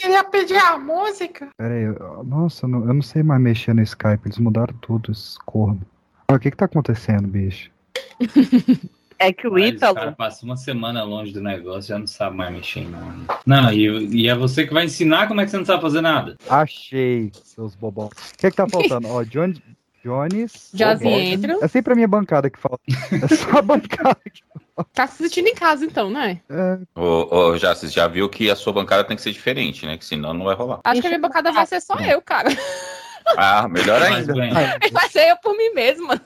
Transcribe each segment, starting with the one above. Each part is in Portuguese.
queria pedir a música. Pera aí, eu- nossa, eu não, eu não sei mais mexer no Skype, eles mudaram tudo, esses corno. Ah, o que que tá acontecendo, bicho? É que o Mas, Ítalo. cara, passa uma semana longe do negócio, já não sabe mais mexer, não. Não, e, e é você que vai ensinar como é que você não sabe fazer nada. Achei, seus bobão. O que que tá faltando? Ó, Johnny, Jones... Entra. É sempre a minha bancada que falta. É só a bancada. Tá se sentindo em casa, então, né? É, Ô, ô já, você já viu que a sua bancada tem que ser diferente, né? Que senão não vai rolar. Acho que a minha bancada vai ser só eu, cara. Ah, melhor ainda. Vai ser eu por mim mesma.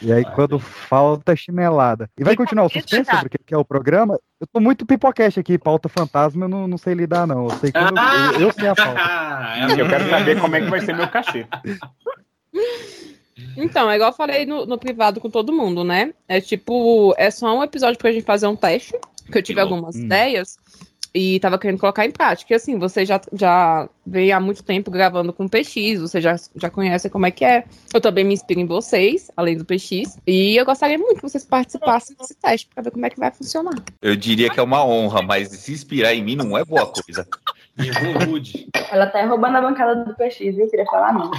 e aí, quando falta, chinelada. E vai continuar o suspense sobre o que que é o programa? Eu tô muito pipoquete aqui, pauta fantasma, eu não, não sei lidar, não. Eu sei que eu, eu, sei a pauta. Ah, Eu quero saber como é que vai ser meu cachê. Então, é igual eu falei no, no privado com todo mundo, né? É tipo, é só um episódio pra gente fazer um teste, que eu tive Que algumas Hum. ideias e tava querendo colocar em prática. E assim, você já, já vem há muito tempo gravando com o PX, você já, já conhece como é que é. Eu também me inspiro em vocês, além do PX. E eu gostaria muito que vocês participassem desse teste pra ver como é que vai funcionar. Eu diria que é uma honra, mas se inspirar em mim não é boa coisa. Errou rude. Ela tá roubando a bancada do PX, viu? Queria falar não.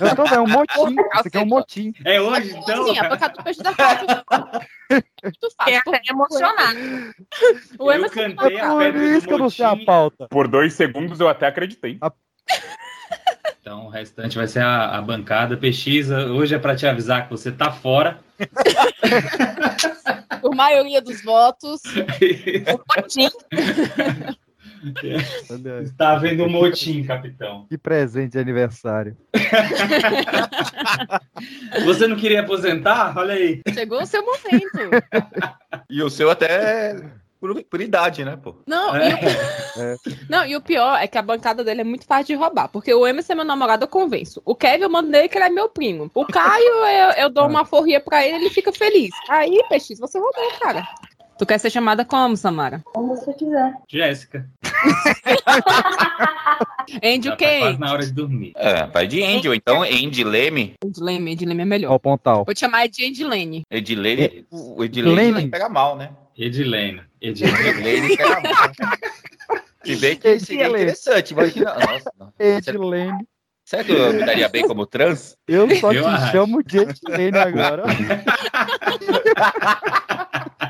Eu tô vendo, é um motim. Isso aqui é um motim. É hoje, então? Sim, a bancada do PX da fácil. Muito Fiquei fácil. até emocionada. O Eu Emerson cantei É a por pedra do isso que eu não sei a motim. pauta. Por dois segundos eu até acreditei. Então o restante vai ser a, a bancada. Pesquisa, hoje é pra te avisar que você tá fora. por maioria dos votos. Motim. Olha aí. Tá havendo um motim, capitão. Que presente de aniversário. Você não queria aposentar? Olha aí. Chegou o seu momento. E o seu até por, por idade, né, pô? Não, É. e o... não, e o pior é que a bancada dele é muito fácil de roubar. Porque o Emerson é meu namorado, eu convenço. O Kevin, eu mando nele que ele é meu primo. O Caio, eu, eu dou uma forria pra ele ele fica feliz. Aí, PX, você roubou, cara. Tu quer ser chamada como, Samara? Como você quiser. Jéssica. Andy Já o tá quê? quase na hora de dormir. É, vai de Andy, ou então Andy Leme. Andy Leme, Andy Leme é Ó, melhor. o pontal. Vou te chamar de Andy Lane. Edilene, o Edilene pegar mal, né? Edilene. Edilene. Edilene pega mal. Se bem que seria Edilene. interessante, imagina. Nossa, não. Edilene. Será que eu me daria bem como trans? Eu só Eu te acho. chamo de Edilene agora.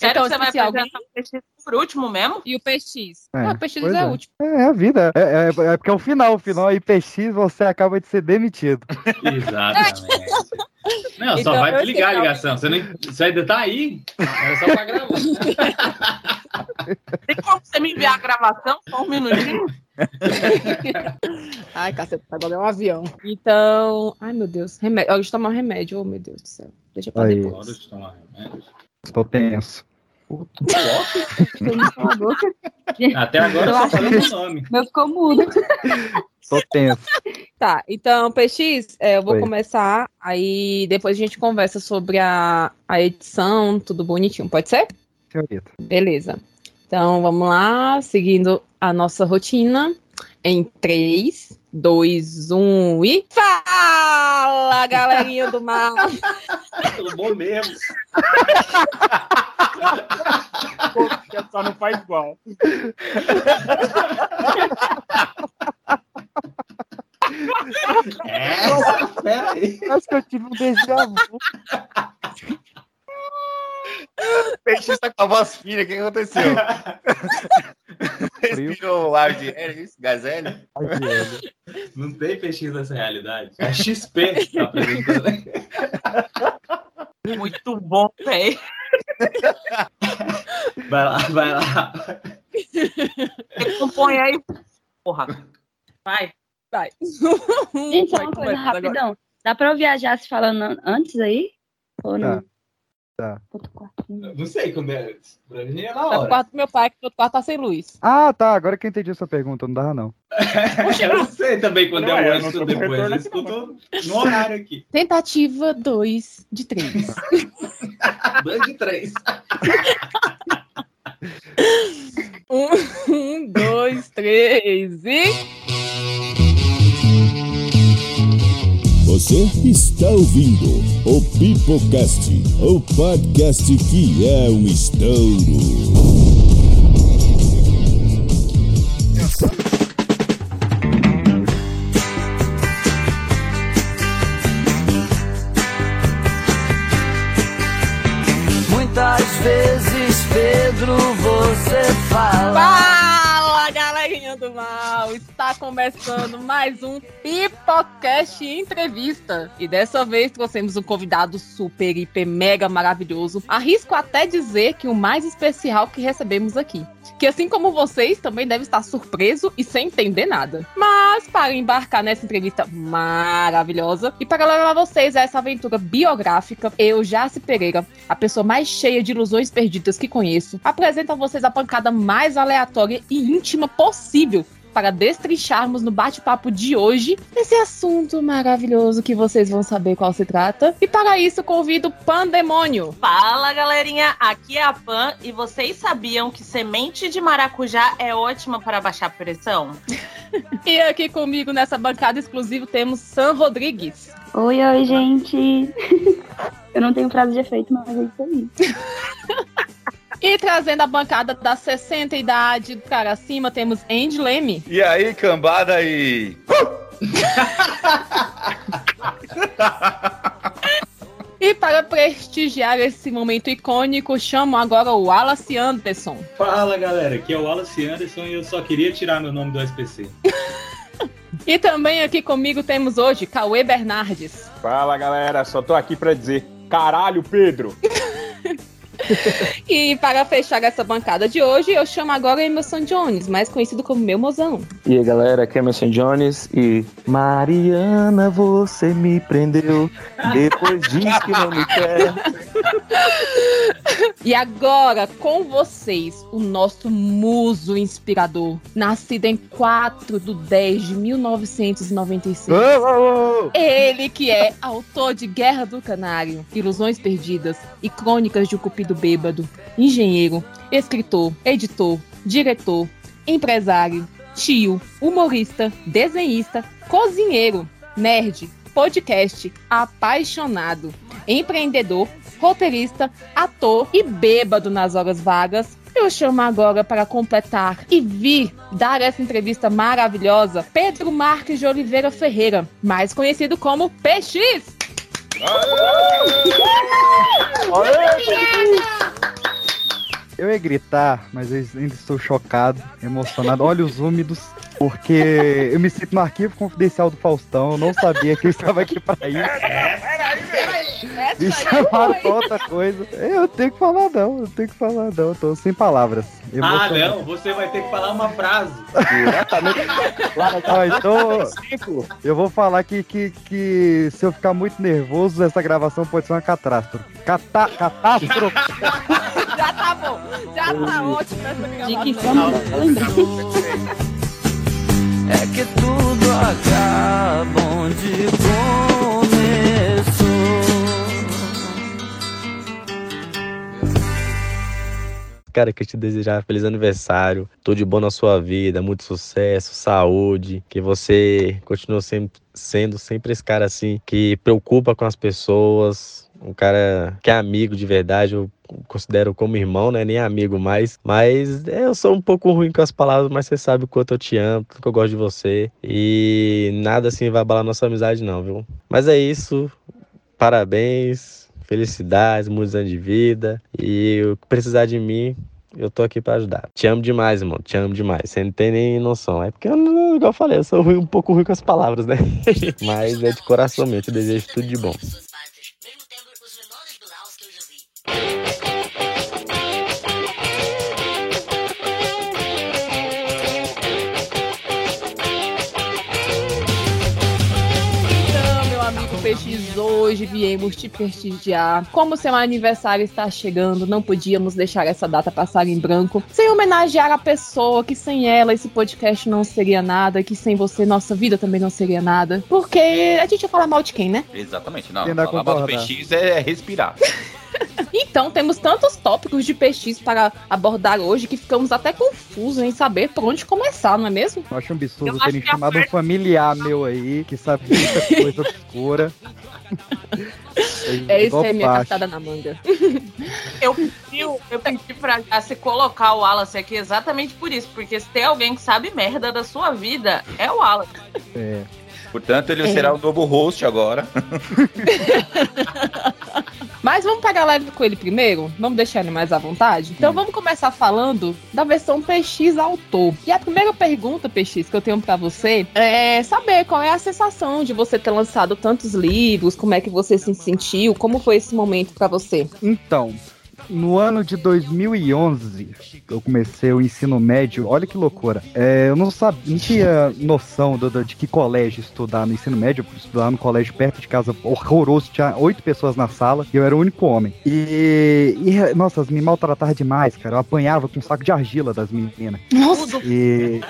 Sério Então, que você vai se alguém- apresentar o PX por último mesmo? E o PX? É, não, o PX é, é. o último. É a vida. É, é- é porque é o final. O final é PX, você acaba de ser demitido. Exatamente. Não, só Então, vai eu desligar a ligação. Você, não, você ainda tá aí? Era só pra gravar. Tem como você me enviar a gravação? Só um minutinho? Ai, caceta, agora é um avião. Então. Ai, meu Deus. Remédio. Ó, de tomar um remédio. Oh, meu Deus do céu. Deixa pra Aí. depois. Hora de Até agora eu só falando o nome. Meu ficou mudo. Estou tenso. Tá, então, PX, é, eu vou Oi. começar, aí depois a gente conversa sobre a, a edição, tudo bonitinho, pode ser? Senhorita. Beleza. Então, vamos lá, seguindo a nossa rotina, em 3, 2, 1 e... Fala, galerinha do mal! Pelo bom mesmo. Só não faz igual. É, pera aí. Acho que eu tive um déjà vu. Peixe está com a voz fina, o que aconteceu? Respirou o ar de é isso, velho. Não tem pesquisa dessa realidade. É XP que tá apresentando. Muito bom, velho. Vai lá, vai lá. Compõe aí. Porra. Vai. Vai. Gente, só uma coisa começa agora. rapidão. Dá pra eu viajar se falando an- antes aí? Ou não? Tá. Outro quarto. Não sei quando é. Pra mim é na Tá no hora. quarto do meu pai, que o outro quarto tá sem luz. Ah, tá. Agora que eu entendi a sua pergunta. Não dava, não. Eu não sei também quando Não, é não antes tô ou depois. Eu aqui, escuto no horário aqui. Tentativa 2 de 3. Dois de três. um, dois, três e. Você está ouvindo o Pipocast, o podcast que é um estouro. Muitas vezes, Pedro, você fala do mal! Está começando mais um Pipocast Entrevista. E dessa vez trouxemos um convidado super, hiper, mega maravilhoso. Arrisco até dizer que o mais especial que recebemos aqui. Que assim como vocês, também deve estar surpreso e sem entender nada. Mas para embarcar nessa entrevista maravilhosa e para levar vocês a essa aventura biográfica, eu, Jace Pereira, a pessoa mais cheia de ilusões perdidas que conheço, apresento a vocês a pancada mais aleatória e íntima possível para destrincharmos no bate-papo de hoje esse assunto maravilhoso que vocês vão saber qual se trata. E para isso convido o Pandemônio. Fala, galerinha. Aqui é a Pan e vocês sabiam que semente de maracujá é ótima para baixar pressão? E aqui comigo nessa bancada exclusiva temos Sam Rodrigues. Oi, oi, gente. Eu não tenho frase de efeito, mas é isso aí. E trazendo a bancada da 60 idade para cima, temos Andy Leme. E aí, cambada aí? E para prestigiar esse momento icônico, chamo agora o Wallace Anderson. Fala galera, aqui é o Wallace Anderson e eu só queria tirar meu nome do SPC. E também aqui comigo temos hoje Cauê Bernardes. Fala, galera. Só tô aqui pra dizer, caralho, Pedro. E para fechar essa bancada de hoje, eu chamo agora Emerson Jones, mais conhecido como meu mozão. E aí galera, aqui é Emerson Jones e Mariana, você me prendeu, depois diz que não me quer. E agora, com vocês, o nosso muso inspirador, nascido em 4 de 10 de 1996. Ele que é autor de Guerra do Canário, Ilusões Perdidas e Crônicas de um Bêbado, engenheiro, escritor, editor, diretor, empresário, tio, humorista, desenhista, cozinheiro, nerd, podcast, apaixonado, empreendedor, roteirista, ator e bêbado nas horas vagas. Eu chamo agora para completar e vir dar essa entrevista maravilhosa Pedro Marques de Oliveira Ferreira, mais conhecido como PX. Eu ia gritar, mas eu ainda estou chocado, emocionado, olhos úmidos, porque eu me sinto no arquivo confidencial do Faustão, eu não sabia que eu estava aqui para isso. Me chamaram pra outra coisa. Eu tenho que falar não, eu tenho que falar não, eu tô sem palavras. Ah, não, você vai ter que falar uma frase. Ah, então, eu vou falar que, que, que se eu ficar muito nervoso, essa gravação pode ser uma catástrofe. Cata catástrofe! Já tá bom, já tá ótimo essa De que gravação. forma. É que tudo acaba onde começou. Cara, queria te desejar feliz aniversário, tudo de bom na sua vida, muito sucesso, saúde, que você continue sempre, sendo sempre esse cara assim, que preocupa com as pessoas, um cara que é amigo de verdade, eu considero como irmão, né? Nem amigo mais. Mas é, eu sou um pouco ruim com as palavras, mas você sabe o quanto eu te amo, quanto que eu gosto de você. E nada assim vai abalar nossa amizade, não, viu? Mas é isso. Parabéns. Felicidades, muitos anos de vida. E o que precisar de mim, eu tô aqui pra ajudar. Te amo demais, irmão. Te amo demais. Você não tem nem noção. É porque, eu, igual eu falei, eu sou ruim- um pouco ruim com as palavras, né? Mas é de coração mesmo. Te desejo tudo de bom. Então, meu amigo PX, hoje viemos te prestigiar. Como seu aniversário está chegando, não podíamos deixar essa data passar em branco sem homenagear a pessoa que sem ela esse podcast não seria nada, que sem você nossa vida também não seria nada. Porque a gente ia falar mal de quem, né? Exatamente, não. Falar mal do? PX é respirar. Então, temos tantos tópicos de PX para abordar hoje que ficamos até confusos em saber por onde começar, não é mesmo? Eu acho um absurdo Eu terem a chamado um parte- familiar meu aí, que sabe muita coisa obscura. É isso Igual aí, minha cartada na manga. Eu pedi, eu pedi pra se colocar o Wallace aqui exatamente por isso, porque se tem alguém que sabe merda da sua vida, é o Wallace. É. Portanto, ele É. será o novo host agora. Mas vamos pegar leve com ele primeiro? Vamos deixar ele mais à vontade? Então vamos começar falando da versão PX autor. E a primeira pergunta, PX, que eu tenho pra você é saber qual é a sensação de você ter lançado tantos livros, como é que você se sentiu, como foi esse momento pra você? Então, no ano de 2011, eu comecei o ensino médio. Olha que loucura. É, eu não sabia, não tinha noção do- do- de que colégio estudar no ensino médio. Eu estudar no colégio perto de casa, horroroso. Tinha oito pessoas na sala e eu era o único homem. E, e, nossa, me maltratavam demais, cara. Eu apanhava com um saco de argila das meninas. Nossa! E,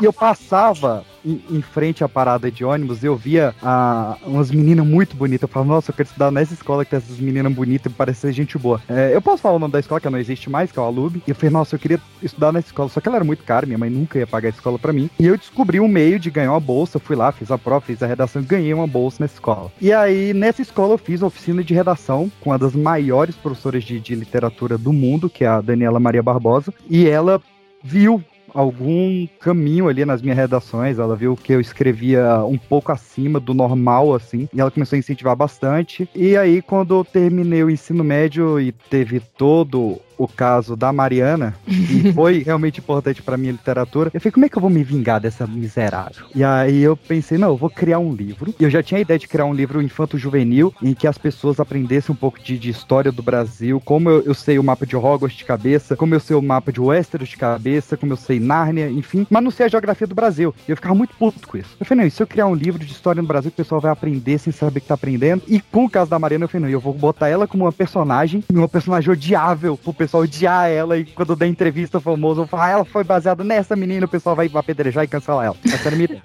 e eu passava em, frente à parada de ônibus eu via ah, umas meninas muito bonitas. Eu falava, nossa, eu quero estudar nessa escola que tem essas meninas bonitas e parece ser gente boa. É, eu posso falar o nome da escola, que não existe mais, que é o Alub. E eu falei, nossa, eu queria estudar nessa escola. Só que ela era muito cara, minha mãe nunca ia pagar a escola pra mim. E eu descobri um meio de ganhar uma bolsa. Fui lá, fiz a prova, fiz a redação ganhei uma bolsa nessa escola. E aí, nessa escola, eu fiz a oficina de redação com uma das maiores professoras de, de literatura do mundo, que é a Daniela Maria Barbosa. E ela viu algum caminho ali nas minhas redações. Ela viu que eu escrevia um pouco acima do normal, assim, e ela começou a incentivar bastante. E aí, quando eu terminei o ensino médio e teve todo o caso da Mariana, e foi realmente importante pra minha literatura, eu falei, como é que eu vou me vingar dessa miserável? E aí eu pensei, não, eu vou criar um livro. E eu já tinha a ideia de criar um livro infanto-juvenil, em que as pessoas aprendessem um pouco de, de história do Brasil, como eu, eu sei o mapa de Hogwarts de cabeça, como eu sei o mapa de Westeros de cabeça, como eu sei Nárnia, enfim, mas não sei a geografia do Brasil. E eu ficava muito puto com isso. Eu falei, não, e se eu criar um livro de história no Brasil que o pessoal vai aprender sem saber que tá aprendendo? E com o caso da Mariana, eu falei, não, eu vou botar ela como uma personagem, uma personagem odiável, pro pessoal odiar ela, e quando der entrevista vou falar, ah, ela foi baseada nessa menina, o pessoal vai apedrejar e cancelar ela. Essa era minha ideia.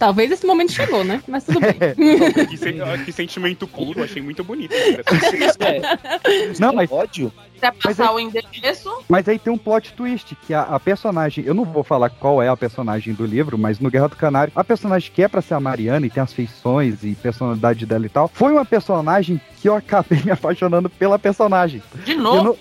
Talvez esse momento chegou, né? Mas tudo bem. que, sen- que sentimento puro, achei muito bonito. Não, mas ódio. Passar é- o endereço? Mas aí tem um plot twist, que a, a personagem, eu não vou falar qual é a personagem do livro, mas no Guerra do Canário, a personagem que é pra ser a Mariana e tem as feições e personalidade dela e tal, foi uma personagem que eu acabei me apaixonando pela personagem. De novo?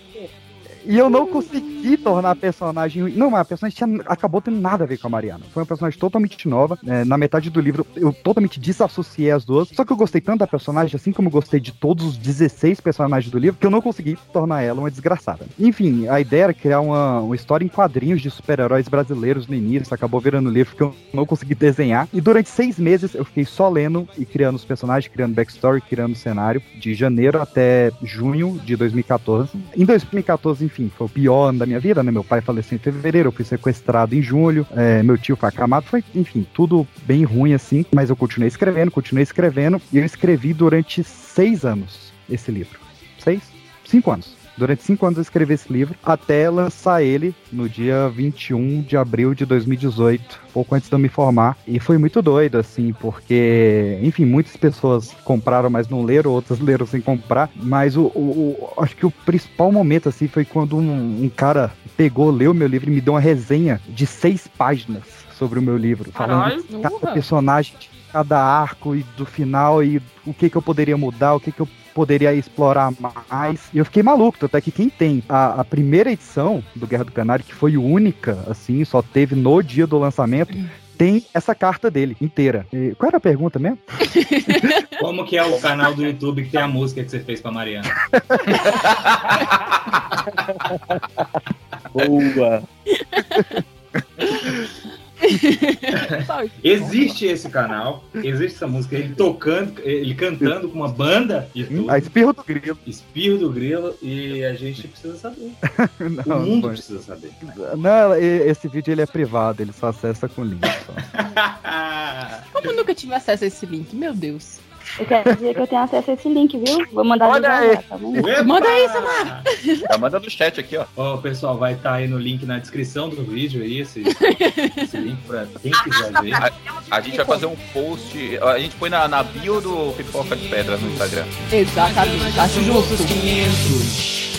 E eu não consegui tornar a personagem. Não, mas a personagem tinha- acabou tendo nada a ver com a Mariana. Foi uma personagem totalmente nova. É, na metade do livro, eu totalmente desassociei as duas. Só que eu gostei tanto da personagem, assim como eu gostei de todos os 16 personagens do livro, que eu não consegui tornar ela uma desgraçada. Enfim, a ideia era criar uma, uma história em quadrinhos de super-heróis brasileiros no início. Acabou virando livro que eu não consegui desenhar. E durante seis meses eu fiquei só lendo e criando os personagens, criando backstory, criando cenário, de janeiro até junho de 2014. Em 2014, enfim, foi o pior ano da minha vida, né? Meu pai faleceu em fevereiro, eu fui sequestrado em julho, é, meu tio foi acamado, foi, enfim, tudo bem ruim assim, mas eu continuei escrevendo, continuei escrevendo, e eu escrevi durante seis anos esse livro. Seis? Cinco anos. Durante cinco anos eu escrevi esse livro, até lançar ele no dia 21 de abril de 2018, pouco antes de eu me formar. E foi muito doido, assim, porque, enfim, muitas pessoas compraram, mas não leram, outras leram sem comprar. Mas o, o- o- acho que o principal momento, assim, foi quando um, um cara pegou, leu meu livro e me deu uma resenha de seis páginas sobre o meu livro, falando Caralho, de cada personagem, de cada arco e do final e o que que eu poderia mudar, o que que eu poderia explorar mais. E eu fiquei maluco, tanto é que quem tem a, a primeira edição do Guerra do Canário, que foi única, assim, só teve no dia do lançamento, tem essa carta dele inteira. E qual era a pergunta mesmo? Como que é o canal do YouTube que tem a música que você fez pra Mariana? Boa. Existe esse canal, existe essa música, ele tocando, ele cantando com uma banda e tudo. A espirro do grilo. Espirro do grilo e a gente precisa saber. Não, o mundo precisa saber. Não, esse vídeo ele é privado, ele só acessa com link. Só. Como eu nunca tive acesso a esse link? Meu Deus. Eu quero dizer que eu tenho acesso a esse link, viu? Vou mandar Olha aí. Lá, tá Manda aí, Samara! Já manda no chat aqui, ó. Ó, pessoal, vai estar tá aí no link na descrição do vídeo aí, esse, esse link pra quem quiser ver. Tá a, a, gente vai fazer um post, a gente põe na, na bio do Pipoca de Pedra no Instagram. Exatamente, acho justo. 500.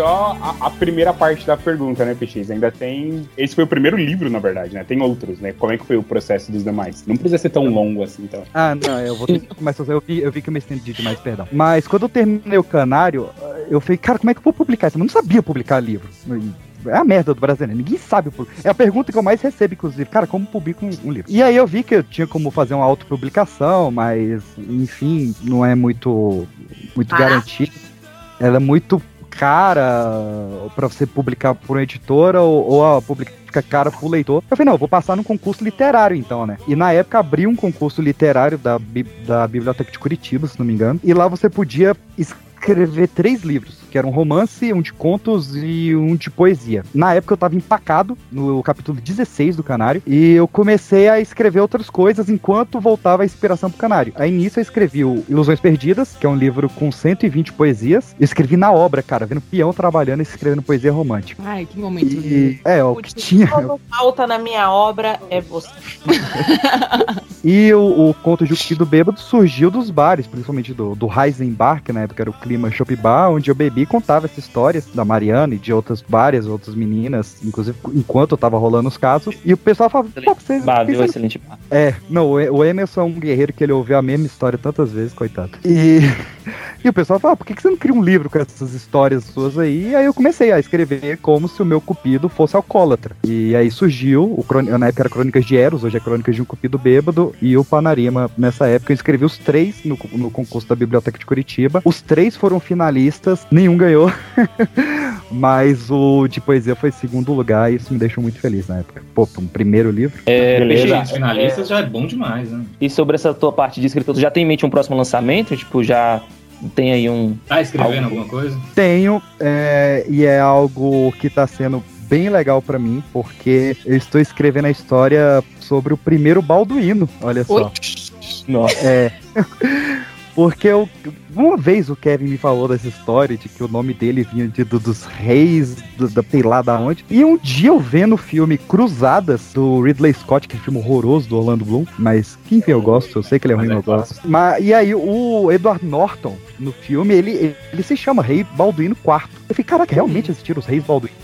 Só a, a primeira parte da pergunta, né, PX? Ainda tem. Esse foi o primeiro livro, na verdade, né? Tem outros, né? Como é que foi o processo dos demais? Não precisa ser tão longo assim, então. Ah, não, eu vou ter que começar. Eu vi, eu vi que eu me estendi demais, perdão. Mas quando eu terminei o canário, eu falei, cara, como é que eu vou publicar isso? Eu não sabia publicar livro. É a merda do brasileiro, ninguém sabe. É a pergunta que eu mais recebo, inclusive. Cara, como publico um, um livro? E aí eu vi que eu tinha como fazer uma autopublicação, mas, enfim, não é muito, muito Ah. garantido. Ela é muito cara pra você publicar por uma editora ou, ou a publica fica cara pro leitor. Eu falei, não, eu vou passar num concurso literário então, né? E na época abriu um concurso literário da, da Biblioteca de Curitiba, se não me engano, e lá você podia escrever três livros, que eram um romance, um de contos e um de poesia. Na época eu tava empacado no capítulo 16 do Canário e eu comecei a escrever outras coisas enquanto voltava a inspiração pro Canário. Aí nisso eu escrevi o Ilusões Perdidas, que é um livro com 120 poesias. Eu escrevi na obra, cara, vendo peão trabalhando e escrevendo poesia romântica. Ai, que momento. E, é, o que tinha. Falta na minha obra é você. E o, o conto de O Cupido Bêbado surgiu dos bares, principalmente do, do Heisenbar, que na época era o clima Shop Bar, onde eu bebi e contava essa história da Mariana e de outras várias outras meninas, inclusive enquanto eu tava rolando os casos. E o pessoal falava, pô, vocês. Excelente bar. é, não, o Emerson é um guerreiro que ele ouviu a mesma história tantas vezes, coitado. E, e o pessoal fala, por que que você não cria um livro com essas histórias suas aí? E aí eu comecei a escrever como se o meu cupido fosse alcoólatra. E aí surgiu, o crôni- na época era Crônicas de Eros, hoje é Crônicas de um Cupido Bêbado, e o Panarima, nessa época, eu escrevi os três no, no concurso da Biblioteca de Curitiba. Os três foram finalistas, nenhum ganhou. Mas o de poesia foi segundo lugar e isso me deixou muito feliz na época. Pô, um primeiro livro. É, Beleza. Finalistas já é bom demais, né? E sobre essa tua parte de escritor, tu já tem em mente um próximo lançamento? Tipo, já tem aí um. Tá escrevendo Algo- alguma coisa? Tenho, é, e é algo que tá sendo bem legal pra mim, porque eu estou escrevendo a história sobre o primeiro Balduíno, olha só. Oi? Nossa. É. Porque eu, uma vez o Kevin me falou dessa história de que o nome dele vinha de, do- dos reis, do, da sei lá da onde. E um dia eu vendo o filme Cruzadas, do Ridley Scott, que é um filme horroroso do Orlando Bloom, mas que enfim eu gosto, eu sei que ele é Mas ruim, é eu gosto. Mas, e aí o Edward Norton, no filme, ele, ele se chama Rei Balduíno IV. Eu falei, caraca, realmente existiram os reis Balduíno.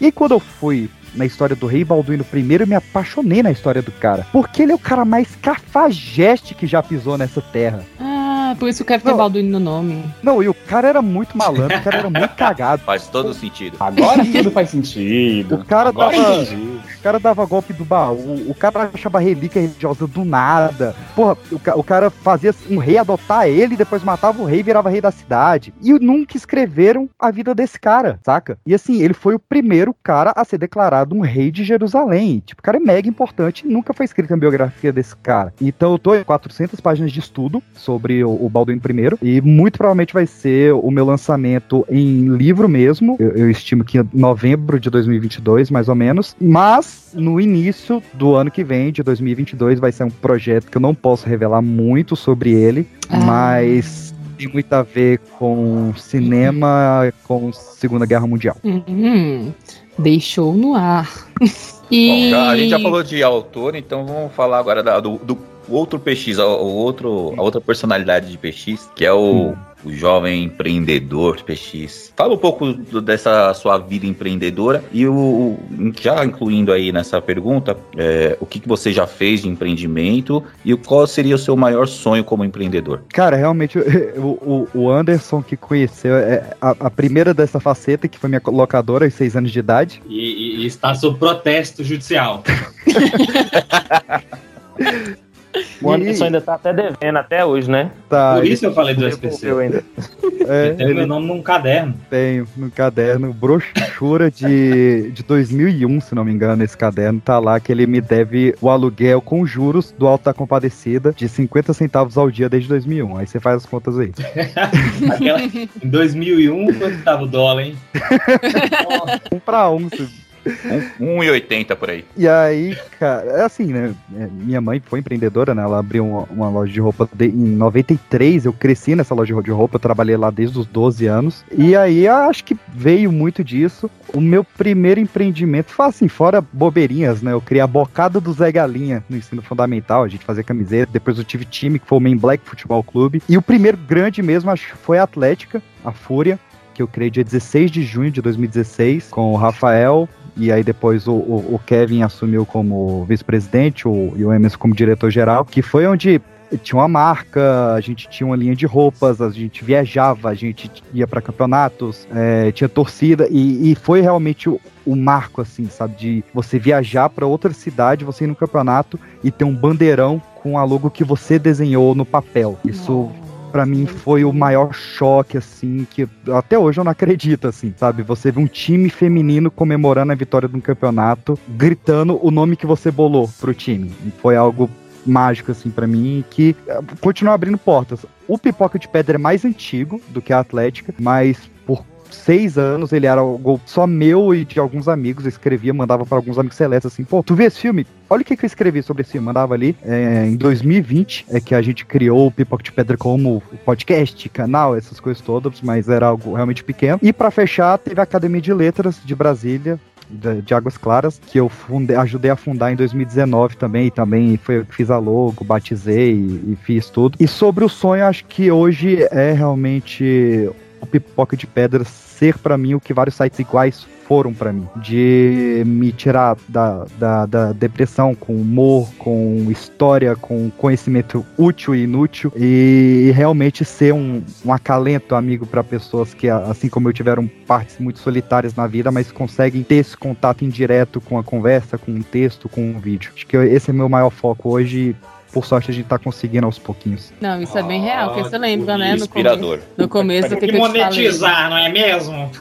E aí quando eu fui na história do Rei Balduíno I, eu me apaixonei na história do cara. Porque ele é o cara mais cafajeste que já pisou nessa terra. Ah, por isso quero ter Não. Balduino no nome. Não, e o cara era muito malandro, o cara era muito cagado. Faz todo sentido. Agora tudo faz sentido. O cara Agora tava- entendi. O cara dava golpe do baú, o cara achava relíquia religiosa do nada. Porra, o, o cara fazia um rei adotar ele, depois matava o rei e virava rei da cidade. E nunca escreveram a vida desse cara, saca? E assim, ele foi o primeiro cara a ser declarado um rei de Jerusalém. Tipo, o cara é mega importante nunca foi escrita a biografia desse cara. Então eu tô em 400 páginas de estudo sobre o, o Balduino I e muito provavelmente vai ser o meu lançamento em livro mesmo. Eu, eu estimo que em novembro de 2022, mais ou menos. Mas no início do ano que vem, de 2022, vai ser um projeto que eu não posso revelar muito sobre ele, Ah. mas tem muito a ver com cinema, com Segunda Guerra Mundial. Uhum. Deixou no ar. e... Bom, já- a gente já falou de autor, então vamos falar agora da- do, do outro PX, o, o outro, a outra personalidade de PX, que é o, o jovem empreendedor PX. Fala um pouco do- dessa sua vida empreendedora e o, já incluindo aí nessa pergunta, é, o que, que você já fez de empreendimento e o- qual seria o seu maior sonho como empreendedor? Cara, realmente, o, o- o Anderson que conheceu é a, a primeira dessa faceta, que foi minha locadora aos seis anos de idade. E, e- e está sob protesto judicial. O Anderson ainda tá até devendo até hoje, né? Tá, Por isso eu falei do SPC. Ainda. é, Tem ele meu nome num caderno. tem no caderno, brochura de, de 2001, se não me engano, esse caderno. Tá lá que ele me deve o aluguel com juros do Alto da Compadecida de 50 centavos ao dia desde 2001. Aí você faz as contas aí. Aquela, em 2001, quanto tava o dólar, hein? Um pra um. Se- Um- 1,80 por aí. E aí, cara, é assim, né? é, Minha mãe foi empreendedora, né? Ela abriu uma, uma loja de roupa de- em 93. Eu cresci nessa loja de roupa, eu trabalhei lá desde os 12 anos. E aí, acho que veio muito disso. O meu primeiro empreendimento foi assim, fora bobeirinhas, né? Eu criei a bocada do Zé Galinha no ensino fundamental. A gente fazia camiseta. Depois eu tive time, que foi o Main Black Futebol Clube. E o primeiro grande mesmo, acho que foi a Atlética, a Fúria. Que eu criei dia 16 de junho de 2016, com o Rafael, e aí depois o, o, o Kevin assumiu como vice-presidente e o Emerson como diretor-geral, que foi onde tinha uma marca, a gente tinha uma linha de roupas, a gente viajava, a gente ia para campeonatos, é, tinha torcida e, e foi realmente o, o, marco, assim, sabe, de você viajar para outra cidade, você ir no campeonato e ter um bandeirão com a logo que você desenhou no papel. Isso para mim foi o maior choque, assim, que até hoje eu não acredito, assim, sabe? Você vê um time feminino comemorando a vitória de um campeonato, gritando o nome que você bolou pro time. Foi algo mágico, assim, para mim, que eh, continua abrindo portas. O Pipoca de Pedra é mais antigo do que a Atlética, mas seis anos ele era algo só meu e de alguns amigos. Eu escrevia, mandava para alguns amigos celestes assim: pô, tu vê esse filme? Olha o que, que eu escrevi sobre esse filme. Mandava ali. É, em 2020 é que a gente criou o Pipoca de Pedra como podcast, canal, essas coisas todas, mas era algo realmente pequeno. E para fechar, teve a Academia de Letras de Brasília, de, Águas Claras, que eu fundei, ajudei a fundar em 2019 também, e também foi fiz a logo, batizei e, e fiz tudo. E sobre o sonho, acho que hoje é realmente o Pipoca de Pedras ser para mim o que vários sites iguais foram para mim, de me tirar da, da, da, depressão com humor, com história, com conhecimento útil e inútil. E realmente ser um, um acalento amigo para pessoas que, assim como eu, tiveram partes muito solitárias na vida, mas conseguem ter esse contato indireto com a conversa, com um texto, com um vídeo. Acho que esse é meu maior foco hoje por sorte a gente tá conseguindo aos pouquinhos. Não, isso é bem real, porque você lembra, né? No Inspirador. começo, no começo Tem que, que monetizar, não é mesmo?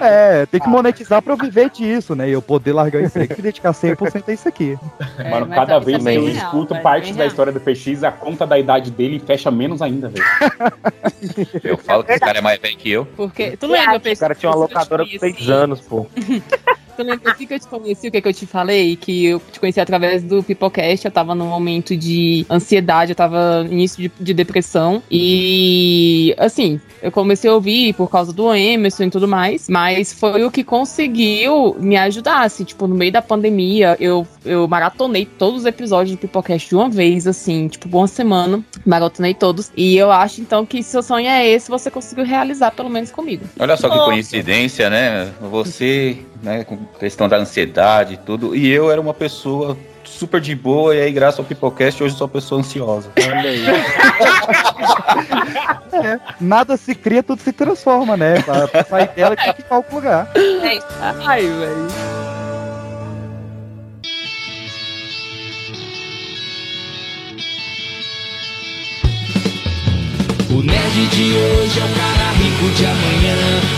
É, tem que monetizar pra eu viver disso, né? E eu poder largar o emprego e dedicar 100% a isso aqui. É, Mano, mas cada isso vez é que bem eu real, escuto é partes bem da real. história do PX, a conta da idade dele fecha menos ainda, velho. Eu falo que esse cara é mais velho que eu. Porque, tu lembra, O cara tinha uma locadora por seis anos, pô. Tu lembra assim que eu te conheci, o que, que eu te falei? Que eu te conheci através do Pipocast, eu tava num momento de ansiedade, eu tava no início de, de depressão. E, assim, eu comecei a ouvir por causa do Emerson e tudo mais, mas foi o que conseguiu me ajudar, assim, tipo, no meio da pandemia, eu, eu maratonei todos os episódios do Pipocast de uma vez, assim, tipo, uma semana, maratonei todos. E eu acho, então, que se seu sonho é esse, você conseguiu realizar, pelo menos comigo. Olha só que Nossa. coincidência, né? Você, né, questão da ansiedade e tudo, e eu era uma pessoa super de boa, e aí, graças ao Pipocast, hoje eu sou uma pessoa ansiosa. Olha aí. É, nada se cria, tudo se transforma, né? Pra, pra sair dela tem que ir pra algum lugar. É isso. Ai, velho. O nerd de hoje é o cara rico de amanhã.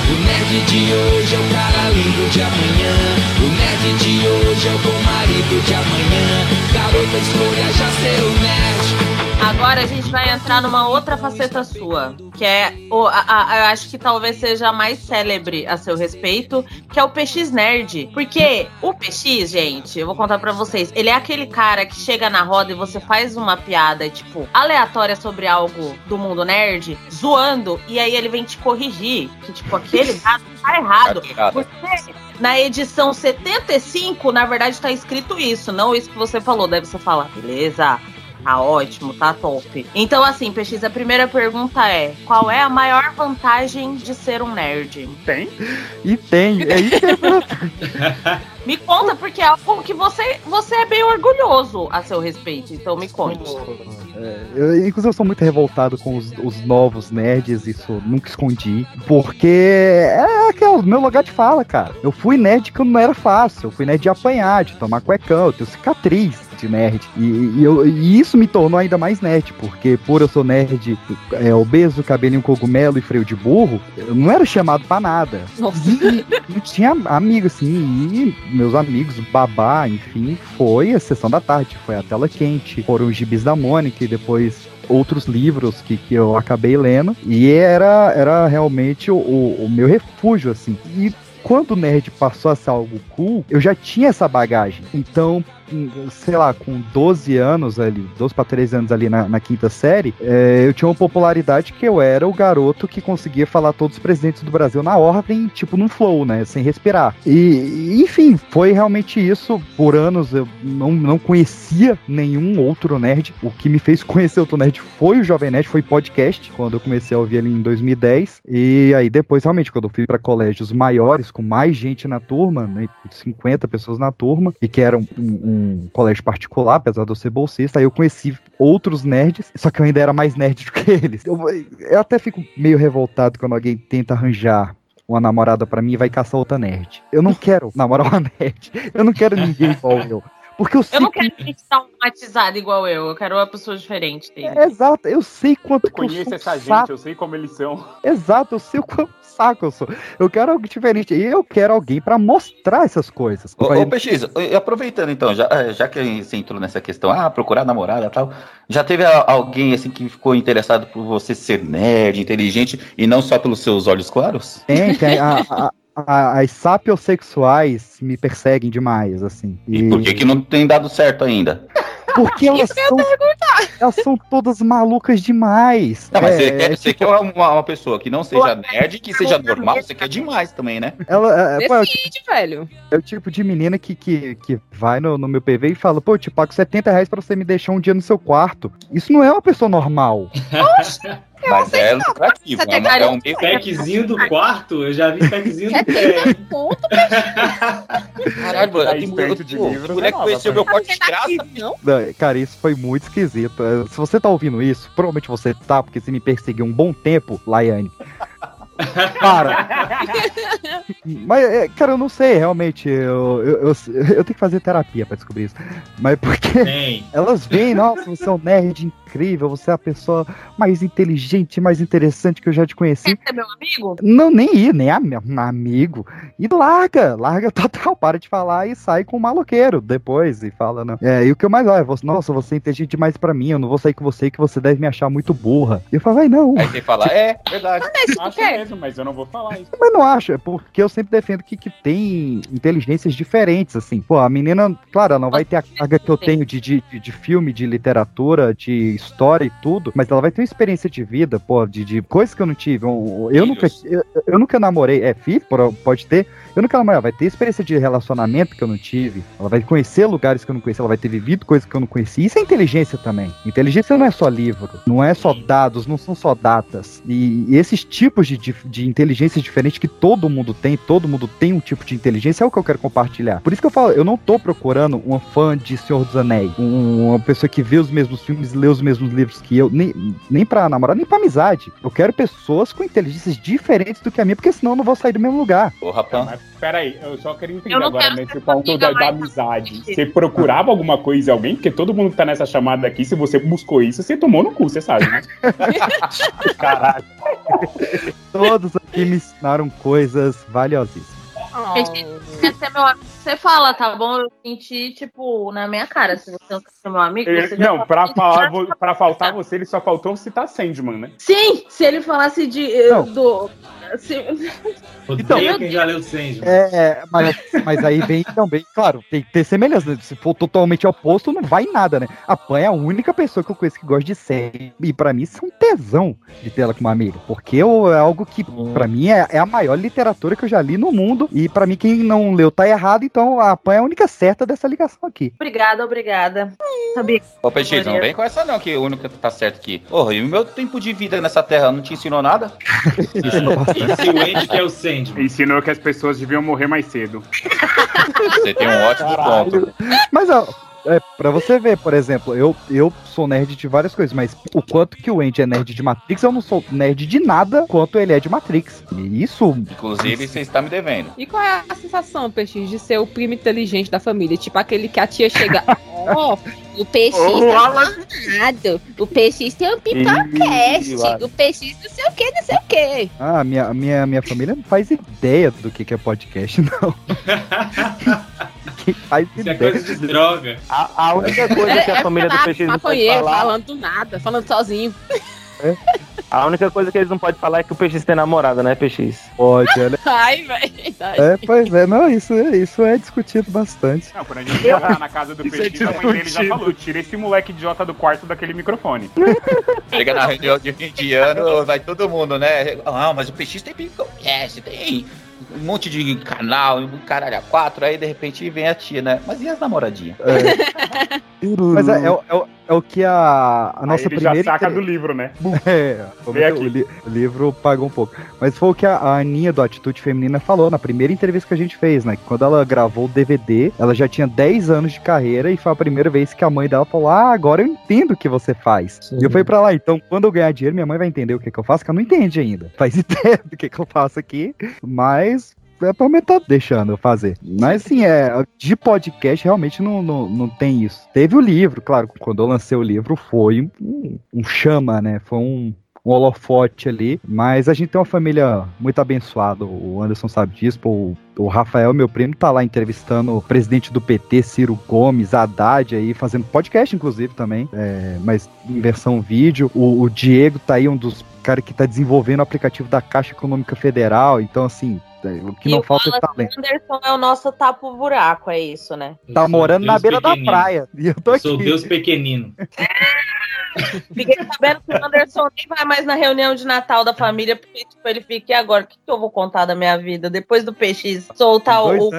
O nerd de hoje é o cara lindo de amanhã. O nerd de hoje é o bom marido de amanhã. Garota, escolha já ser o nerd. Agora a gente vai entrar numa outra faceta sua, que é, o, a, a- eu acho que talvez seja a mais célebre a seu respeito, que é o PX Nerd. Porque o PX, gente, eu vou contar pra vocês, ele é aquele cara que chega na roda e você faz uma piada, tipo, aleatória sobre algo do mundo nerd, zoando, e aí ele vem te corrigir, que, tipo, aquele dado tá errado. Você, na edição 75, na verdade tá escrito isso, não isso que você falou. Deve você falar, beleza, tá ótimo, tá top. Então, assim, PX, a primeira pergunta é: qual é a maior vantagem de ser um nerd? Tem? E tem, é isso que é Me conta, porque é algo que você, você é bem orgulhoso a seu respeito. Então me conte. Eu, inclusive, eu sou muito revoltado com os, os novos nerds, isso nunca escondi. Porque é aquele meu lugar de fala, cara. Eu fui nerd que não era fácil. Eu fui nerd de apanhar, de tomar cuecão, eu tenho cicatriz de nerd. E, e eu- e isso me tornou ainda mais nerd, porque por eu sou nerd é, obeso, cabelinho cogumelo e freio de burro, eu não era chamado pra nada. Nossa. E não tinha amigo, assim, e meus amigos, babá, enfim, foi a sessão da tarde, foi a tela quente, foram os gibis da Mônica e depois outros livros que, que eu acabei lendo, e era, era realmente o, o, o meu refúgio, assim. E quando o nerd passou a ser algo cool, eu já tinha essa bagagem. Então, sei lá, com 12 anos ali, 12 pra 13 anos ali na, na quinta série, é, eu tinha uma popularidade que eu era o garoto que conseguia falar todos os presidentes do Brasil na ordem, tipo num flow, né? Sem respirar. E, enfim, foi realmente isso. Por anos eu não, não conhecia nenhum outro nerd. O que me fez conhecer outro nerd foi o Jovem Nerd, foi podcast, quando eu comecei a ouvir ele em 2010. E aí depois, realmente, quando eu fui para colégios maiores, com mais gente na turma, né, 50 pessoas na turma, e que era um, um, um colégio particular, apesar de eu ser bolsista, aí eu conheci outros nerds, só que eu ainda era mais nerd do que eles. Eu, eu até fico meio revoltado quando alguém tenta arranjar uma namorada pra mim e vai caçar outra nerd. Eu não quero namorar uma nerd. Eu não quero ninguém igual eu. Porque eu sei Eu não quero gente traumatizada igual eu, eu quero uma pessoa diferente dele. É, exato, eu sei quanto Eu que eu conheço sou essa gente, eu sei como eles são. Exato, eu sei o quanto saco eu sou. Eu quero algo diferente. E eu quero alguém pra mostrar essas coisas. Ô, ô PX, e aproveitando então, já, eh, já que você entrou nessa questão, ah, procurar namorada e tal, já teve alguém assim que ficou interessado por você ser nerd, inteligente e não só pelos seus olhos claros? Tem, tem. A, a- a- as sapiosexuais me perseguem demais, assim. E por que que não tem dado certo ainda? Porque elas são, elas são todas malucas demais. Não, mas É, você, quer, é você quer uma, uma pessoa que não seja nerd, que seja normal, você quer demais também, né? Ela, é, pô, é o Decide, velho. É o tipo de menina que, que, que vai no, no meu PV e fala, pô, eu te pago 70 reais pra você me deixar um dia no seu quarto. Isso não é uma pessoa normal. Mas é lucrativo, é, uma, é um meio Packzinho do quarto, eu já vi packzinho É do pé. Ponto, Caralho, mano, Tá tem esperto de livro, o moleque não, conheceu meu corte de graça. não? Não, Cara, isso foi muito esquisito. É, Se você tá ouvindo isso, provavelmente você tá, porque você me perseguiu um bom tempo, Laiane. Para. Mas, é, cara, eu não sei, realmente. Eu, eu, eu, eu tenho que fazer terapia pra descobrir isso. Mas porque Tem. elas veem, nossa, você é um nerd incrível, você é a pessoa mais inteligente, mais interessante que eu já te conheci. Quer ser meu amigo? Não, nem ir, nem am- amigo. E larga, larga total, para de falar e sai com o maloqueiro depois e fala, não. É, e o que eu mais olho, é, você- nossa, você é inteligente demais pra mim, eu não vou sair com você que você deve me achar muito burra. E eu falo, vai não, Aí você fala, é, verdade. É que tu Acho quer. Mesmo, mas eu não vou falar isso. mas não acho, é porque eu sempre defendo que, que tem inteligências diferentes, assim. Pô, a menina, claro, ela não vai ter a carga que eu tenho de, de, de- filme, de literatura, de história e tudo, mas ela vai ter uma experiência de vida, pô, de, de coisas que eu não tive. Eu, eu nunca, eu, eu nunca namorei, é filho, pode ter, eu nunca namorei, ela vai ter experiência de relacionamento que eu não tive, ela vai conhecer lugares que eu não conheci, ela vai ter vivido coisas que eu não conheci. Isso é inteligência também. Inteligência não é só livro, não é só dados, não são só datas. E, e esses tipos de, de, de inteligência diferentes que todo mundo tem, todo mundo tem um tipo de inteligência, é o que eu quero compartilhar. Por isso que eu falo, eu não tô procurando uma fã de Senhor dos Anéis, um- uma pessoa que vê os mesmos filmes, lê os mesmos livros que eu, nem, nem pra namorar, nem pra amizade. Eu quero pessoas com inteligências diferentes do que a minha, porque senão eu não vou sair do mesmo lugar. Porra, Pan. Peraí, eu só queria entender agora nesse ponto da, da amizade. Você procurava alguma coisa em alguém? Porque todo mundo que tá nessa chamada aqui, se você buscou isso, você tomou no cu, você sabe, né? Caralho. Todos aqui me ensinaram coisas valiosíssimas. Gente, Quer ser meu amigo? Você fala, tá bom? Eu senti, tipo, na minha cara. Se você não quer ser meu amigo, Ele- você não, pra, fala- falar, vo- pra faltar você, ele só faltou citar Sandman, né? Sim, se ele falasse de. eh, Não. do. Se- Então- quem já leu Sandman. É, é, mas, mas aí vem também, claro, tem que ter semelhança. né? Se for totalmente oposto, não vai em nada, né? A Pan é a única pessoa que eu conheço que gosta de série. E pra mim, isso é um tesão de ter ela como amiga. Porque eu- é algo que, pra mim, é, é a maior literatura que eu já li no mundo. E pra mim, quem não leu tá errado. Então a Pan é a única certa dessa ligação aqui. Obrigada, obrigada. Sabia? Ô, Petit, não vem com essa não, que o único que tá certo aqui. Porra, e o meu tempo de vida nessa terra não te ensinou nada? E se o Andy quer o Sandman? Ensinou que as pessoas deviam morrer mais cedo. Você tem um ótimo ponto. Mas, ó, é, pra você ver, por exemplo, eu, eu sou nerd de várias coisas, mas o quanto que o Andy é nerd de Matrix, eu não sou nerd de nada quanto ele é de Matrix. E isso. Inclusive, você está me devendo. E qual é a sensação, Peixe, de ser o primo inteligente da família? Tipo aquele que a tia chega. Ó, o peixe Ô, tá. O peixe tem um pipocast. O peixe não sei o que, não sei o que. Ah, minha, minha, minha família não faz ideia do que, que é podcast, não. Quem faz Isso é ideia. coisa de droga. A, a única coisa que a família do ma- Peixe não pode falar. falando do nada, falando sozinho. A única coisa que eles não podem falar é que o PX tem namorada, né, PX? Pode, olha. Ai, velho. É, pois é, não, isso, isso é discutido bastante. Não, quando a gente ia lá na casa do Isso é PX, a mãe dele já falou: tira esse moleque idiota do quarto daquele microfone. Chega na reunião de fim de ano, vai todo mundo, né? Ah, mas o PX tem podcast, tem um monte de canal, um caralho a quatro, aí de repente vem a tia, né? Mas e as namoradinhas? Mas é, é é o- é o que a, a nossa ele primeira. já saca inter- do livro, né? É, que o, li- o livro pagou um pouco. Mas foi o que a, a Aninha do Atitude Feminina falou na primeira entrevista que a gente fez, né? Que quando ela gravou o DVD, ela já tinha 10 anos de carreira e foi a primeira vez que a mãe dela falou: Ah, agora eu entendo o que você faz. E eu fui pra lá, então quando eu ganhar dinheiro, minha mãe vai entender o que, que eu faço, que ela não entende ainda. Faz ideia do que, que eu faço aqui, mas. É pra mãe tá deixando eu fazer. Mas assim, é, de podcast realmente não, não, não tem isso. Teve o livro, claro, quando eu lancei o livro foi um, um chama, né? Foi um, um holofote ali. Mas a gente tem uma família muito abençoada. O Anderson sabe disso. O, o Rafael, meu primo, tá lá entrevistando o presidente do PT, Ciro Gomes, Haddad aí, fazendo podcast, inclusive, também. é, mas em versão vídeo. O, o Diego tá aí, um dos caras que tá desenvolvendo o aplicativo da Caixa Econômica Federal. Então, assim, é, o que e não o falta é talento. Anderson é o nosso tapa-buraco, é isso, né? Tá morando na Deus beira da pequenino. praia. E eu tô Eu aqui. sou Deus pequenino. Fiquei sabendo que o Anderson nem vai mais na reunião de Natal da família, porque tipo, ele fica, e agora? O que, que eu vou contar da minha vida? Depois do PX soltar o, o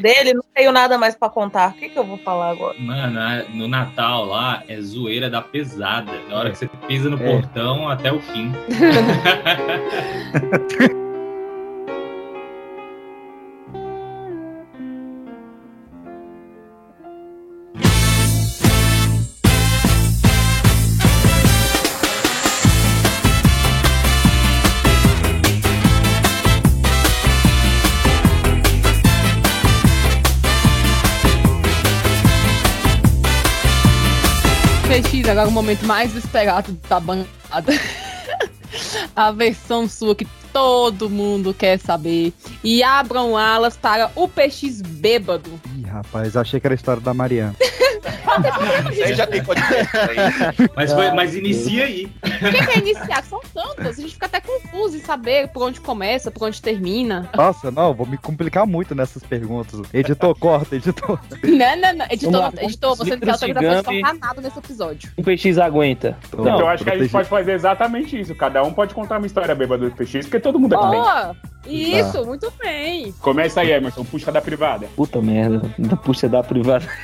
dele, não tenho nada mais pra contar. O que, que eu vou falar agora? Mano, no Natal lá é zoeira da pesada. Na hora que você pisa no É. portão até o fim. PX, agora o momento mais esperado da bancada. A versão sua que todo mundo quer saber. E abram alas para o PX bêbado. Ih, rapaz, achei que era a história da Mariana. Isso aí já tem podcast aí. Mas, foi, mas inicia aí. Quem quer iniciar? São tantas. A gente fica até confuso em saber por onde começa, por onde termina. Nossa, não, vou me complicar muito nessas perguntas. Editor, corta, editor. Não, não, não. Editor, editor você não tem autorização Gummy. cortar nada nesse episódio. O PX aguenta. Então eu acho que a gente protegido. pode fazer exatamente isso. Cada um pode contar uma história bêbada do PX, porque todo mundo é também. Isso, muito bem. Começa aí, Emerson, puxa da privada. Puta merda. Da puxa da privada.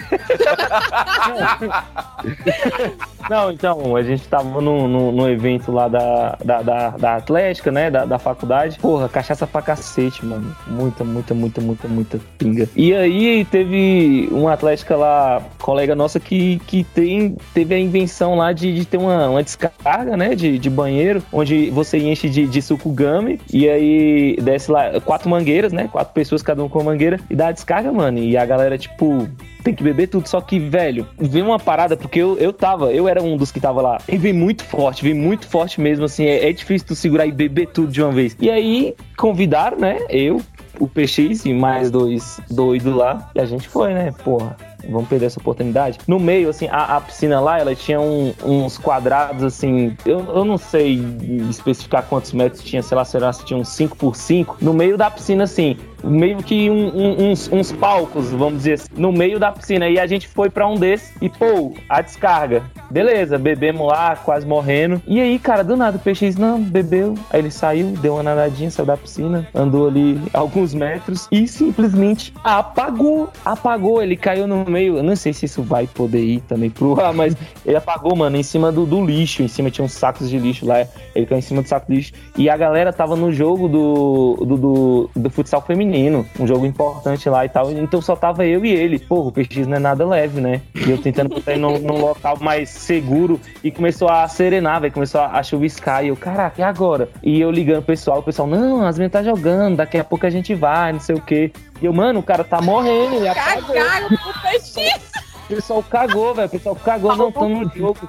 Não, então, a gente tava no, no, no evento lá da, da, da, da Atlética, né? Da, da faculdade. Porra, cachaça pra cacete, mano. Muita, muita, muita, muita, muita pinga. E aí teve uma Atlética lá, colega nossa, que, que tem, teve a invenção lá de, de ter uma, uma descarga, né? De, de banheiro, onde você enche de, de suco gummy e aí desce lá quatro mangueiras, né? Quatro pessoas, cada um com uma mangueira, e dá a descarga, mano. E a galera, tipo, tem que beber tudo. Só que, velho, veio uma parada, porque eu, eu tava, eu era um dos que tava lá. E veio muito forte, veio muito forte mesmo, assim. É, é difícil tu segurar e beber tudo de uma vez. E aí, convidaram, né? Eu, o PX e mais dois doidos lá. E a gente foi, né? Porra. Vamos perder essa oportunidade. No meio, assim, a, a piscina lá, ela tinha um- uns quadrados, assim. Eu, eu não sei especificar quantos metros tinha, sei lá, será se tinha uns 5 por 5 No meio da piscina, assim, meio que um- um- uns, uns palcos, vamos dizer assim, no meio da piscina. E a gente foi pra um desses e, pô, a descarga. Beleza, bebemos lá, quase morrendo. E aí, cara, do nada, o PX, não, bebeu. Aí ele saiu, deu uma nadadinha, saiu da piscina, andou ali alguns metros e simplesmente apagou. Apagou, ele caiu no meio. Eu não sei se isso vai poder ir também pro ar, mas ele apagou, mano, em cima do, do lixo. Em cima tinha uns sacos de lixo lá. Ele caiu em cima do saco de lixo. E a galera tava no jogo do, do, do, do futsal feminino. Um jogo importante lá e tal. Então só tava eu e ele. Porra, o PX não é nada leve, né? E eu tentando botar ele num, local mais seguro. E começou a serenar, velho. Começou a, a chuviscar. E eu, caraca, e agora? E eu ligando pro pessoal. O pessoal, não, as meninas tá jogando. Daqui a pouco a gente vai, não sei o quê. E eu, mano, o cara tá morrendo. Ele apagou. Cagaram pro PX. O pessoal cagou, velho. O pessoal cagou, não, tamo no jogo.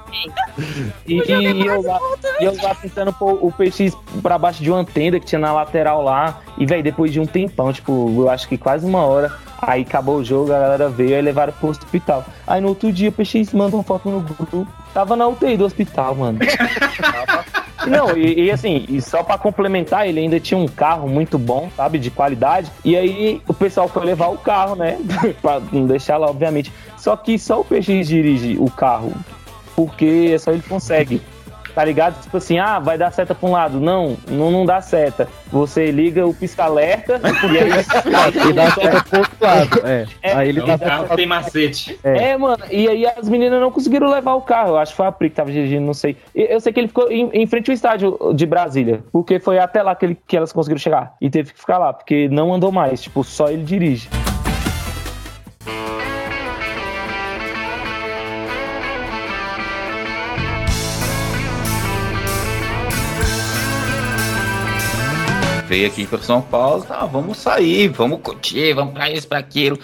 E, e eu lá, e eu lá tentando pôr o PX pra baixo de uma tenda que tinha na lateral lá. E, velho, depois de um tempão, tipo, eu acho que quase uma hora, aí acabou o jogo, a galera veio e levaram pro hospital. Aí no outro dia o PX manda uma foto no grupo. Tava na UTI do hospital, mano. Não, e, e assim, e só pra complementar, ele ainda tinha um carro muito bom, sabe, de qualidade. E aí o pessoal foi levar o carro, né? pra não deixar lá, obviamente. Só que só o PX dirige o carro, porque só ele consegue. Tá ligado? Tipo assim, ah, vai dar seta pra um lado. Não, não, não dá seta. Você liga o pisca-alerta e aí. E dá seta pro outro lado. É. É, Aí ele O tá. carro tem macete. É. É, mano, e aí as meninas não conseguiram levar o carro. Eu acho que foi a Pri que tava dirigindo, não sei. Eu sei que ele ficou em, em frente ao estádio de Brasília, porque foi até lá que, ele- que elas conseguiram chegar. E teve que ficar lá, porque não andou mais. Tipo, só ele dirige. Veio aqui para São Paulo, tá, vamos sair, vamos curtir, vamos pra isso, pra aquilo.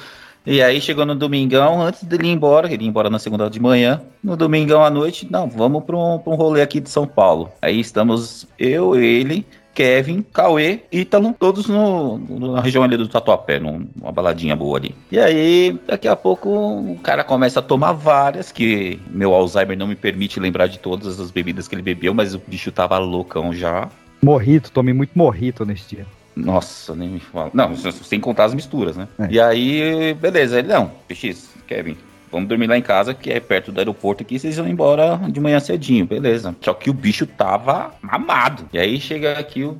E aí chegou no domingão, antes dele ir embora, ele ia embora na segunda de manhã, no domingão à noite, não, vamos para um, pra um rolê aqui de São Paulo. Aí estamos eu, ele, Kevin, Cauê, Ítalo, todos no, na região ali do Tatuapé, num- numa baladinha boa ali. E aí, daqui a pouco, o cara começa a tomar várias, que meu Alzheimer não me permite lembrar de todas as bebidas que ele bebeu, mas o bicho tava loucão já. Morrito, tomei muito morrito nesse dia. Nossa, nem me fala. Não, sem contar as misturas, né? É. E aí, beleza. Ele, não, PX, Kevin, vamos dormir lá em casa, que é perto do aeroporto aqui, vocês vão embora de manhã cedinho, beleza. Só que o bicho tava mamado. E aí chega aqui, o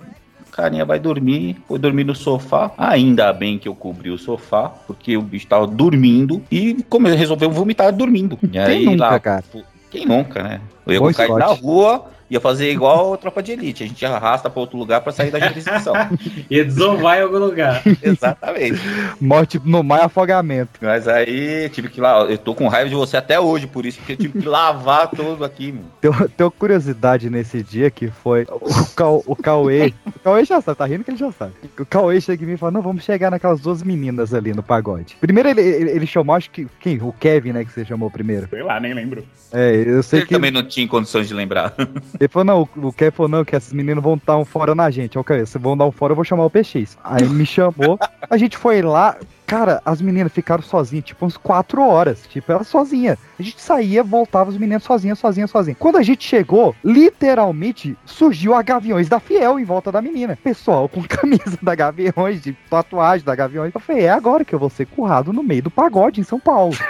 carinha vai dormir, foi dormir no sofá. Ainda bem que eu cobri o sofá, porque o bicho tava dormindo e como ele resolveu vomitar dormindo. E aí nunca, lá, cara? pô, quem nunca, né? Eu ia cair na rua, ia fazer igual a tropa de elite. A gente arrasta pra outro lugar pra sair da jurisdição. E desovar em algum lugar. Exatamente. Morte no mar e afogamento. Mas aí tive que lá, eu tô com raiva de você até hoje, por isso que eu tive que lavar tudo aqui, mano. Tenho, tenho curiosidade nesse dia que foi o, Cau, o Cauê. O Cauê já sabe, tá rindo que ele já sabe. O Cauê chega em mim e fala: Não, vamos chegar naquelas duas meninas ali no pagode. Primeiro ele, ele, ele chamou, acho que. Quem? O Kevin, né? Que você chamou primeiro. Sei lá, nem lembro. É, eu sei Ele que. também não tinha condições de lembrar. Ele falou, não, o Kevin falou, não, que esses meninos vão dar um fora na gente. Ok, vocês vão dar um fora, eu vou chamar o PX. Aí me chamou, a gente foi lá, cara, as meninas ficaram sozinhas, tipo, uns quatro horas. Tipo, ela sozinha. A gente saía, voltava, os meninos sozinhas, sozinhas, sozinhas. Quando a gente chegou, literalmente surgiu a Gaviões da Fiel em volta da menina. Pessoal com camisa da Gaviões, de tatuagem da Gaviões. Eu falei, é agora que eu vou ser currado no meio do pagode em São Paulo.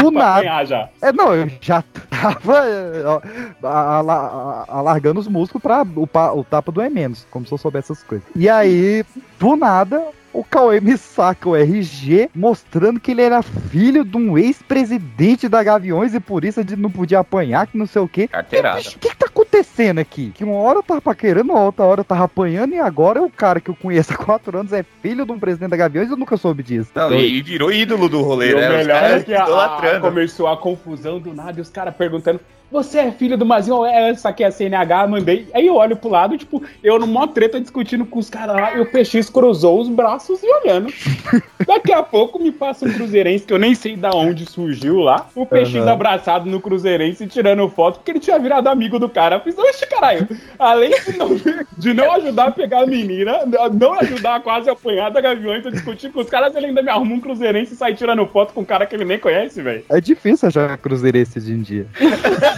Do nada. já. É, não, eu já tava alargando os músculos pra o, o tapa do menos, como se eu soubesse essas coisas. E aí, do nada, o Cauê me saca o RG mostrando que ele era filho de um ex-presidente da Gaviões e por isso ele não podia apanhar, que não sei o quê. Carteirada. O que, que tá acontecendo aqui? Que uma hora eu tava paquerando, uma outra hora eu tava apanhando e agora o cara que eu conheço há quatro anos é filho de um presidente da Gaviões e eu nunca soube disso. Não, e virou ídolo do rolê, E o né? Os melhor é que a- a, começou a confusão do nada e os caras perguntando: Você é filho do Mazinho? É, essa aqui é a CNH, mandei. Aí eu olho pro lado, tipo, eu numa treta discutindo com os caras lá, e o PX cruzou os braços e olhando. Daqui a pouco me passa um cruzeirense que eu nem sei da onde surgiu lá. O PX Aham. abraçado no cruzeirense tirando foto, porque ele tinha virado amigo do cara. Eu fiz, oxe, caralho. Além de não, de não ajudar a pegar a menina, não ajudar a quase apanhar da Gaviões, eu discutir com os caras, ele ainda me arruma um cruzeirense e sai tirando foto com um cara que ele nem conhece, velho. É difícil achar cruzeirense hoje em dia.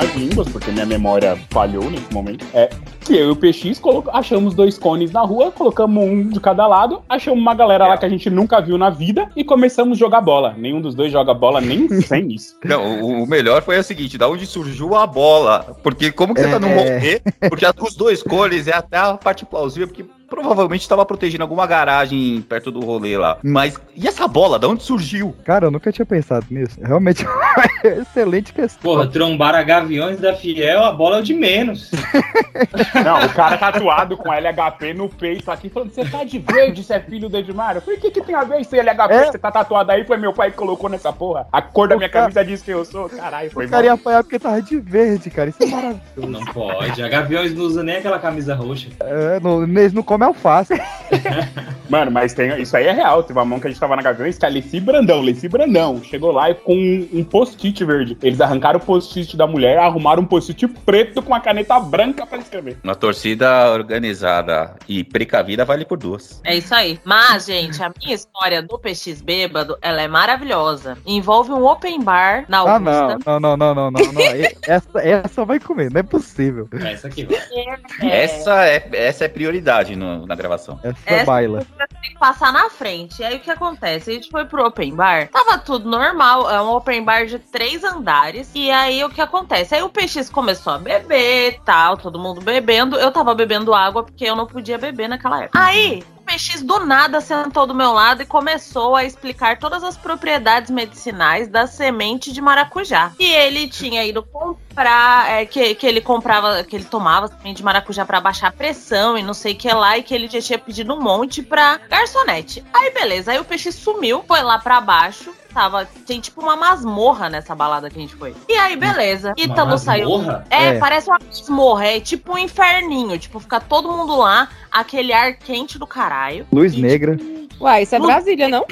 mais línguas, porque minha memória falhou nesse momento. É que eu e o PX achamos dois cones na rua, colocamos um de cada lado, achamos uma galera lá que a gente nunca viu na vida e começamos a jogar bola. Nenhum dos dois joga bola nem sem isso. Não, o, o melhor foi o seguinte, da onde surgiu a bola. Porque como que você tá no É. rolê? Porque os dois cores é até a parte plausível, porque Provavelmente tava protegendo alguma garagem perto do rolê lá. Mas e essa bola? De onde surgiu? Cara, eu nunca tinha pensado nisso. Realmente excelente questão. Porra, trombar a Gaviões da Fiel, a bola é o de menos. Não, o cara tatuado com LHP no peito aqui, falando, você tá de verde, você é filho do Edmário. Por que que tem a ver esse LHP É? que você tá tatuado aí? Foi meu pai que colocou nessa porra. A cor da minha cara- camisa diz quem eu sou. Caralho, foi O cara ia mal. apanhar porque tava de verde, cara. Isso é maravilhoso. Não pode. A Gaviões não usa nem aquela camisa roxa. É, não, eles não comem alface. Mano, mas tem, isso aí é real. Teve uma mão que a gente tava na Gaviões, que é Leci Brandão, Leci Brandão. Chegou lá e com um, um post-it verde. Eles arrancaram o post-it da mulher, arrumaram um post-it preto com uma caneta branca pra escrever. Uma torcida organizada e precavida vale por duas. É isso aí. Mas, gente, a minha história do PX bêbado, ela é maravilhosa. Envolve um open bar na Ah, Augusta. não, não, não, não, não, não, não. E- Essa, essa vai comer, não é possível. Essa aqui vai. É, Essa, é, essa é prioridade no- na gravação. Essa Essa- baila. Tem que passar na frente. E aí o que acontece? A gente foi pro open bar, tava tudo normal, é um open bar de três andares. E aí o que acontece? Aí o PX começou a beber tal, todo mundo bebendo. Eu tava bebendo água porque eu não podia beber naquela época. Aí. PX do nada sentou do meu lado e começou a explicar todas as propriedades medicinais da semente de maracujá. E ele tinha ido comprar, é, que, que ele comprava, que ele tomava semente de maracujá pra baixar a pressão e não sei o que lá, e que ele já tinha pedido um monte pra garçonete. Aí beleza, aí o peixe sumiu, foi lá pra baixo. Tava, tem tipo uma masmorra nessa balada que a gente foi. E aí, beleza. Ítalo saiu. É, É. parece uma masmorra, é tipo um inferninho. Tipo, fica todo mundo lá, aquele ar quente do caralho. Luz E, negra. Uai, isso é Brasília, não?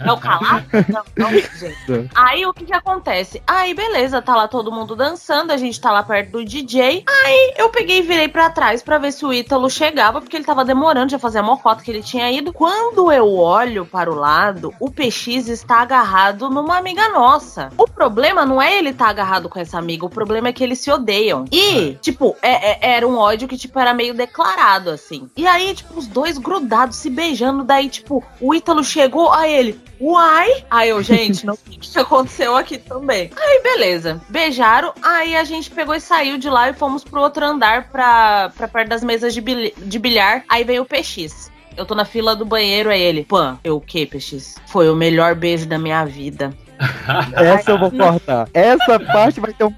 É o calado? Não, não, gente. Aí o que que acontece? Aí beleza, tá lá todo mundo dançando, a gente tá lá perto do DJ. Aí eu peguei e virei pra trás pra ver se o Ítalo chegava, porque ele tava demorando, já fazia mó cota que ele tinha ido. Quando eu olho para o lado, o PX está agarrado numa amiga nossa. O problema não é ele estar agarrado com essa amiga, o problema é que eles se odeiam. E, tipo, é- é- era um ódio que, tipo, era meio declarado, assim. E aí, tipo, os dois grudados, se beijando, daí, tipo, o Ítalo chegou, aí ele, uai! Aí eu, gente, não o que aconteceu aqui também. Aí, beleza. Beijaram, aí a gente pegou e saiu de lá e fomos pro outro andar pra, pra perto das mesas de, bil- de bilhar. Aí veio o PX. Eu tô na fila do banheiro, aí ele, Pan, eu o quê, PX? Foi o melhor beijo da minha vida. Essa eu vou cortar. Essa parte vai ter um.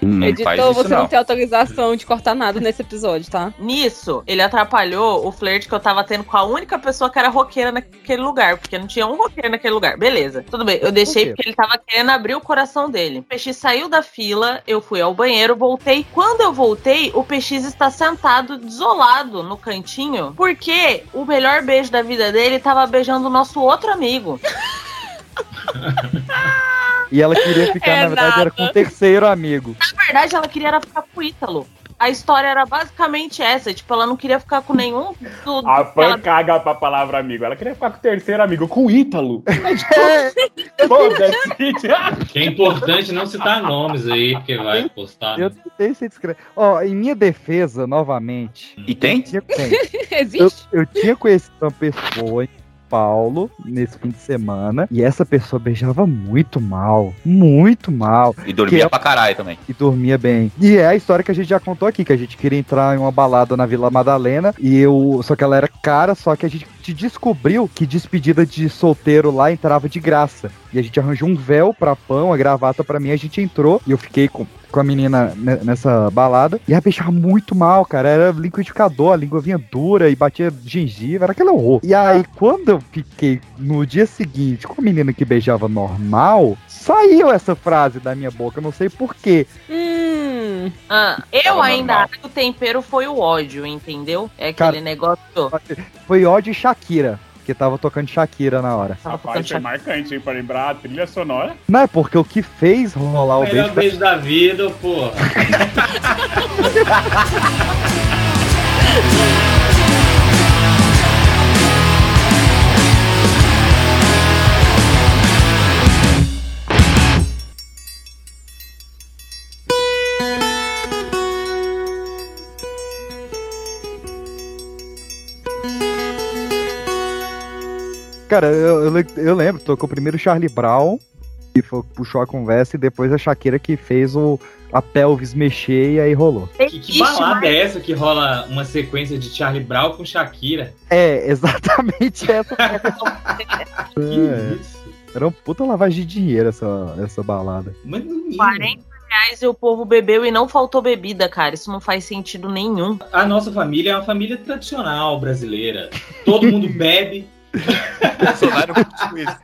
Não faz Editor, você não. não. tem autorização de cortar nada nesse episódio, tá? Nisso, ele atrapalhou o flerte que eu tava tendo com a única pessoa que era roqueira naquele lugar, porque não tinha um roqueiro naquele lugar. Beleza, tudo bem. Eu deixei porque ele tava querendo abrir o coração dele. O PX saiu da fila, eu fui ao banheiro, voltei. Quando eu voltei, o PX está sentado, desolado no cantinho, porque o melhor beijo da vida dele tava beijando o nosso outro amigo. E ela queria ficar, na verdade, era com o terceiro amigo. Na verdade, ela queria era ficar com o Ítalo. A história era basicamente essa, tipo, ela não queria ficar com nenhum do, A que ela caga pra palavra amigo. Ela queria ficar com o terceiro amigo, com o Ítalo. É, Pô, that's Que é importante não citar nomes aí, porque vai postar. eu né? tentei ser discreto. Ó, em minha defesa, novamente. E tem? Tinha, tem. Eu, Existe? eu tinha conhecido uma pessoa Paulo nesse fim de semana e essa pessoa beijava muito mal, muito mal E dormia Que é- pra caralho também. e dormia bem. E é a história que a gente já contou aqui, que a gente queria entrar em uma balada na Vila Madalena e eu, só que ela era cara, só que a gente descobriu que despedida de solteiro lá entrava de graça. E a gente arranjou um véu pra pão, a gravata pra mim, a gente entrou e eu fiquei com com a menina ne- nessa balada. E ela beijava muito mal, cara. Era liquidificador, a língua vinha dura e batia gengiva, era aquele horror. E aí, quando eu fiquei no dia seguinte com a menina que beijava normal, saiu essa frase da minha boca. Eu não sei porquê. Hum. Ah, eu ainda normal. acho que o tempero foi o ódio, entendeu? É aquele Cara- negócio. Foi ódio e Shakira. Que tava tocando Shakira na hora. Rapaz, foi marcante, hein? Pra lembrar a trilha sonora. Não é porque o que fez rolar o Melhor beijo. beijo da vida, porra. Cara, eu, eu, eu lembro, tocou primeiro Charlie Brown. E foi- puxou a conversa e depois a Shakira que fez o, a pelvis mexer e aí rolou. Que, que balada é essa que rola uma sequência de Charlie Brown com Shakira? É, exatamente essa. Que É. isso? Era uma puta lavagem de dinheiro essa, essa balada. Mas no mínimo. 40 reais e o povo bebeu e não faltou bebida, cara. Isso não faz sentido nenhum. A nossa família é uma família tradicional brasileira. Todo mundo bebe. Bolsonaro curtiu isso.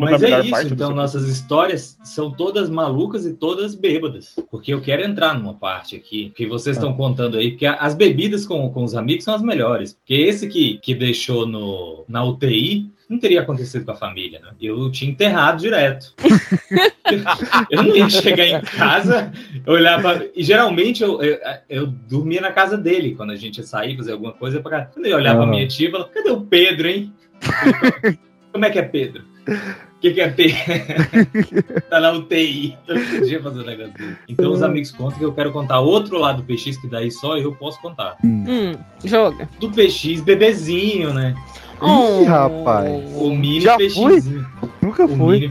Mas é isso, então nossas histórias são todas malucas e todas bêbadas. Porque eu quero entrar numa parte aqui, que vocês estão contando aí, porque as bebidas com, com os amigos são as melhores. Porque esse que, que deixou no, na UTI não teria acontecido com a família, né? Eu tinha enterrado direto. eu não ia chegar em casa, olhar pra... E geralmente eu, eu, eu dormia na casa dele, quando a gente ia sair, fazer alguma coisa. Pra... Quando eu olhava pra Aham. minha tia, eu falava, cadê o Pedro, hein? Como é que é Pedro? O que, que é Pedro? tá na UTI. Eu não podia fazer o negócio dele. Então os amigos contam que eu quero contar outro lado do PX, que daí só eu posso contar. Hum, joga. Do PX bebezinho, né? Oh. Ih, rapaz. O mini Já PXzinho. Nunca O fui.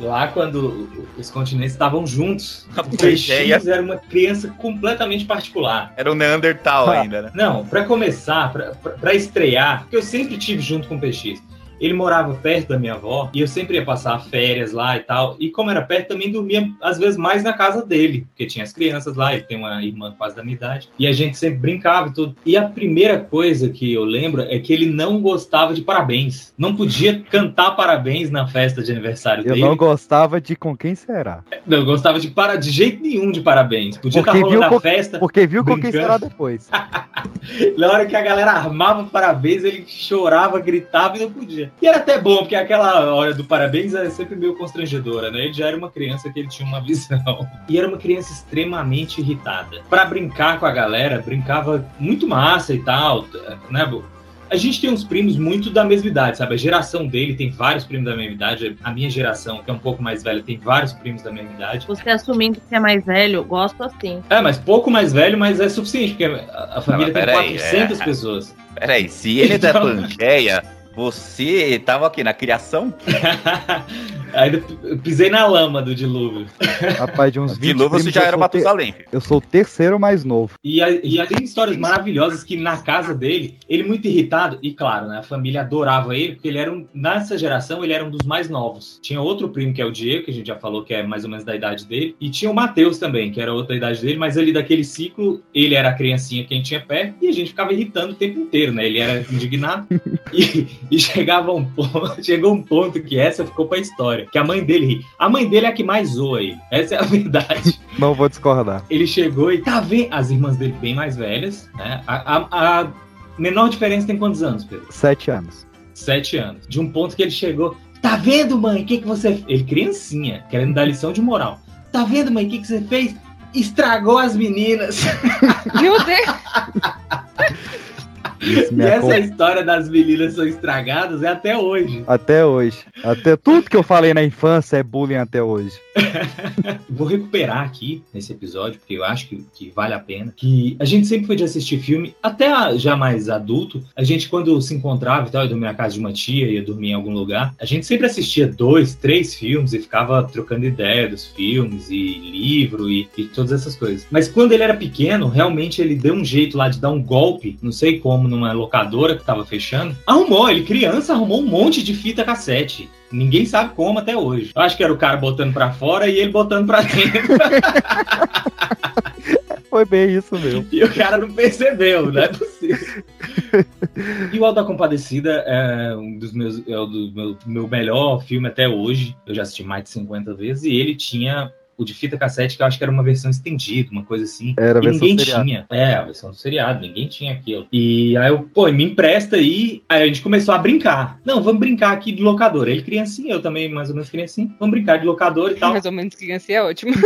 Lá quando os continentes estavam juntos, o. PX era uma criança completamente particular. Era o Neandertal Ah. ainda, né? Não, pra começar, pra- pra pra estrear, porque eu sempre tive junto com o PX. Ele morava perto da minha avó e eu sempre ia passar férias lá e tal. E como era perto, também dormia às vezes mais na casa dele, porque tinha as crianças lá, ele tem uma irmã quase da minha idade. E a gente sempre brincava e tudo. E a primeira coisa que eu lembro é que ele não gostava de parabéns. Não podia cantar parabéns na festa de aniversário Eu dele. não gostava de com quem será. Não gostava de para de jeito nenhum de parabéns. Podia estar rolando a co- festa. porque viu com quem brincando. será depois. Na hora que a galera armava parabéns, ele chorava, gritava e não podia. E era até bom, porque aquela hora do parabéns era sempre meio constrangedora, né? Ele já era uma criança que ele tinha uma visão. E era uma criança extremamente irritada. Pra brincar com a galera, brincava muito massa e tal, né? bo? A gente tem uns primos muito da mesma idade, sabe? A geração dele tem vários primos da mesma idade. A minha geração, que é um pouco mais velha, tem vários primos da mesma idade. Você assumindo que é mais velho, gosto assim. É, mas pouco mais velho, mas é suficiente, porque a, família mas tem peraí, 400 é. pessoas. Peraí, se ele é da Então- Pangeia, você tava aqui na criação? Aí eu pisei na lama do dilúvio. Rapaz, de uns 20 De novo você já era Matusalém. filho. Eu sou o terceiro mais novo. E, a- e aí tem histórias maravilhosas que na casa dele, ele muito irritado, e claro, né, a família adorava ele, porque ele era um, nessa geração ele era um dos mais novos. Tinha outro primo que é o Diego, que a gente já falou que é mais ou menos da idade dele, e tinha o Matheus também, que era outra idade dele, mas ali daquele ciclo, ele era a criancinha quem tinha perto, e a gente ficava irritando o tempo inteiro, né? Ele era indignado. e, e chegava um ponto, chegou um ponto que essa ficou pra história, que a mãe dele ri. A mãe dele é a que mais zoa ele. Essa é a verdade. Não vou discordar. Ele chegou e tá vendo. As irmãs dele bem mais velhas, né? A, a- a menor diferença tem quantos anos, Pedro? Sete anos. Sete anos. De um ponto que ele chegou. Tá vendo, mãe? O que, que você. fez?" Ele, criancinha, querendo dar lição de moral. Tá vendo, mãe? O que, que você fez? Estragou as meninas. Meu Deus! Isso e essa história das meninas são estragadas é até hoje. até hoje. Até tudo que eu falei na infância é bullying até hoje. Vou recuperar aqui nesse episódio, porque eu acho que, que vale a pena. Que a gente sempre foi de assistir filme, até já mais adulto, a gente, quando se encontrava e tal, eu dormia na casa de uma tia, ia dormir em algum lugar, a gente sempre assistia dois, três filmes e ficava trocando ideia dos filmes e livro e, e todas essas coisas. Mas quando ele era pequeno, realmente ele deu um jeito lá de dar um golpe, não sei como, numa locadora que tava fechando. Arrumou, ele criança arrumou um monte de fita cassete. Ninguém sabe como até hoje. Eu acho que era o cara botando pra fora e ele botando pra dentro. Foi bem isso mesmo. e o cara não percebeu, não é possível. E o Alto da Compadecida é um dos meus, é o do meu, meu melhor filme até hoje. Eu já assisti mais de 50 vezes e ele tinha o de fita cassete, que eu acho que era uma versão estendida, uma coisa assim. Era a versão ninguém seriado. tinha. É, a versão do seriado, ninguém tinha aquilo. E aí eu, pô, me empresta aí. Aí a gente começou a brincar. Não, vamos brincar aqui de locador. Ele criancinha, eu também mais ou menos criancinha. Vamos brincar de locador e tal. Mais ou menos criança é ótimo.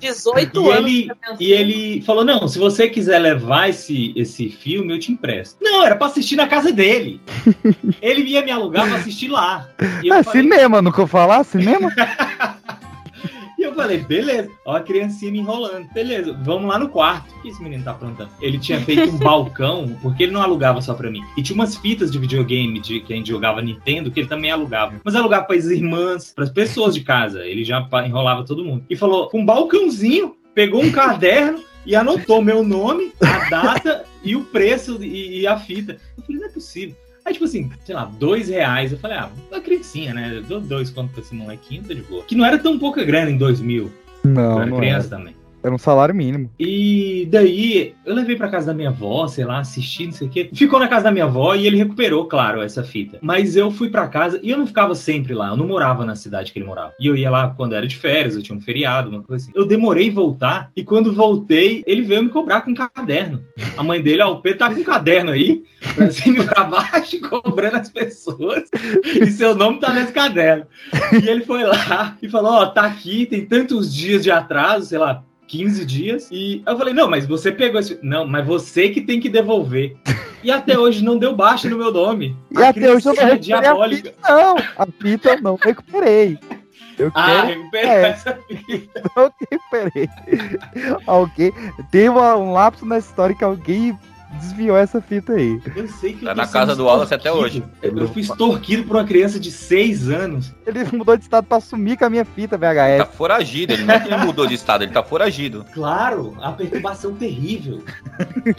18 E anos. ele, e ele falou: Não, se você quiser levar esse, esse filme, eu te empresto. Não, era pra assistir na casa dele. ele ia me alugar pra assistir lá. E eu, É falei, cinema, nunca eu falar? Cinema? e eu falei, beleza. Ó a criancinha me enrolando. Beleza, vamos lá no quarto. O que esse menino tá aprontando? Ele tinha feito um balcão, porque ele não alugava só pra mim. E tinha umas fitas de videogame de que a gente jogava Nintendo, que ele também alugava. Mas alugava para as irmãs, para as pessoas de casa. Ele já enrolava todo mundo. E falou, com um balcãozinho, pegou um caderno e anotou meu nome, a data e o preço e, e a fita. Eu falei, não é possível. Aí, tipo assim, sei lá, dois reais. Eu falei, ah, uma criancinha, né? Eu dou dois conto pra esse molequinho, tá de boa. Que não era tão pouca grana em 2000. eu Não, era não criança também. Era um salário mínimo. E daí, eu levei pra casa da minha avó, sei lá, assisti, não sei o quê. Ficou na casa da minha avó e ele recuperou, claro, essa fita. Mas eu fui pra casa e eu não ficava sempre lá, eu não morava na cidade que ele morava. E eu ia lá quando era de férias, eu tinha um feriado, uma coisa assim. Eu demorei em voltar e quando voltei, ele veio me cobrar com um caderno. A mãe dele, ó, o Pedro tá com um caderno aí, pra cima e pra baixo, cobrando as pessoas. E seu nome tá nesse caderno. E ele foi lá e falou: Ó, tá aqui, tem tantos dias de atraso, sei lá, 15 dias. E eu falei: Não, mas você pegou esse. Não, mas você que tem que devolver. E até hoje não deu baixa no meu nome. E até hoje eu não recuperei a diabólica. fita, não. A fita eu não recuperei. Eu Ah, quero. recuperou é. essa fita. Não recuperei. Alguém. Uma- um lapso na história que alguém desviou essa fita aí. Eu sei que Tá na casa do Wallace até extorquido. Eu, eu fui extorquido por uma criança de 6 anos. Ele mudou de estado pra sumir com a minha fita Tá VHS. foragido, ele não é que ele mudou de estado, ele tá foragido. Claro, a perturbação terrível.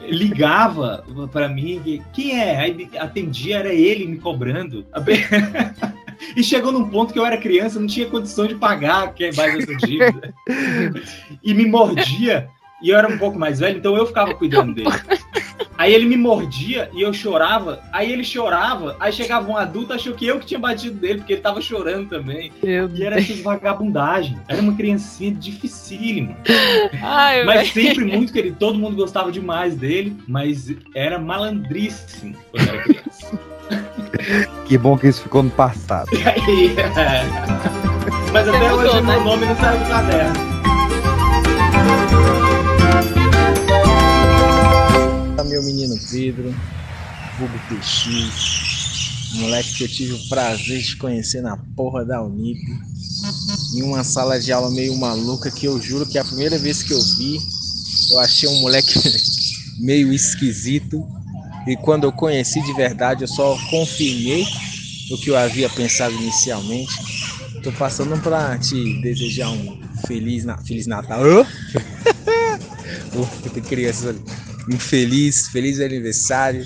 Ligava pra mim, e, quem é? Aí atendia, era ele me cobrando. E chegou num ponto que eu era criança, não tinha condição de pagar que é mais essa dívida. E me mordia, e eu era um pouco mais velho, então eu ficava cuidando dele. Aí ele me mordia e eu chorava, aí ele chorava, aí chegava um adulto, achou que eu que tinha batido dele, porque ele tava chorando também. Meu E era essas vagabundagem. Era uma criancinha dificílima. Ai, Mas velho. sempre muito querido. Todo mundo gostava demais dele, mas era malandríssimo quando era criança. Que bom que isso ficou no passado. É. Mas até Você hoje mudou, meu né? nome não saiu do caderno. Meu menino Pedro, vulgo PX, moleque que eu tive o prazer de conhecer na porra da Unip, em uma sala de aula meio maluca que eu juro que a primeira vez que eu vi, eu achei um moleque meio esquisito e quando eu conheci de verdade eu só confirmei o que eu havia pensado inicialmente. Tô passando pra te desejar um feliz, na... feliz Natal. Hã? Ufa, tem crianças ali. Um feliz, feliz aniversário.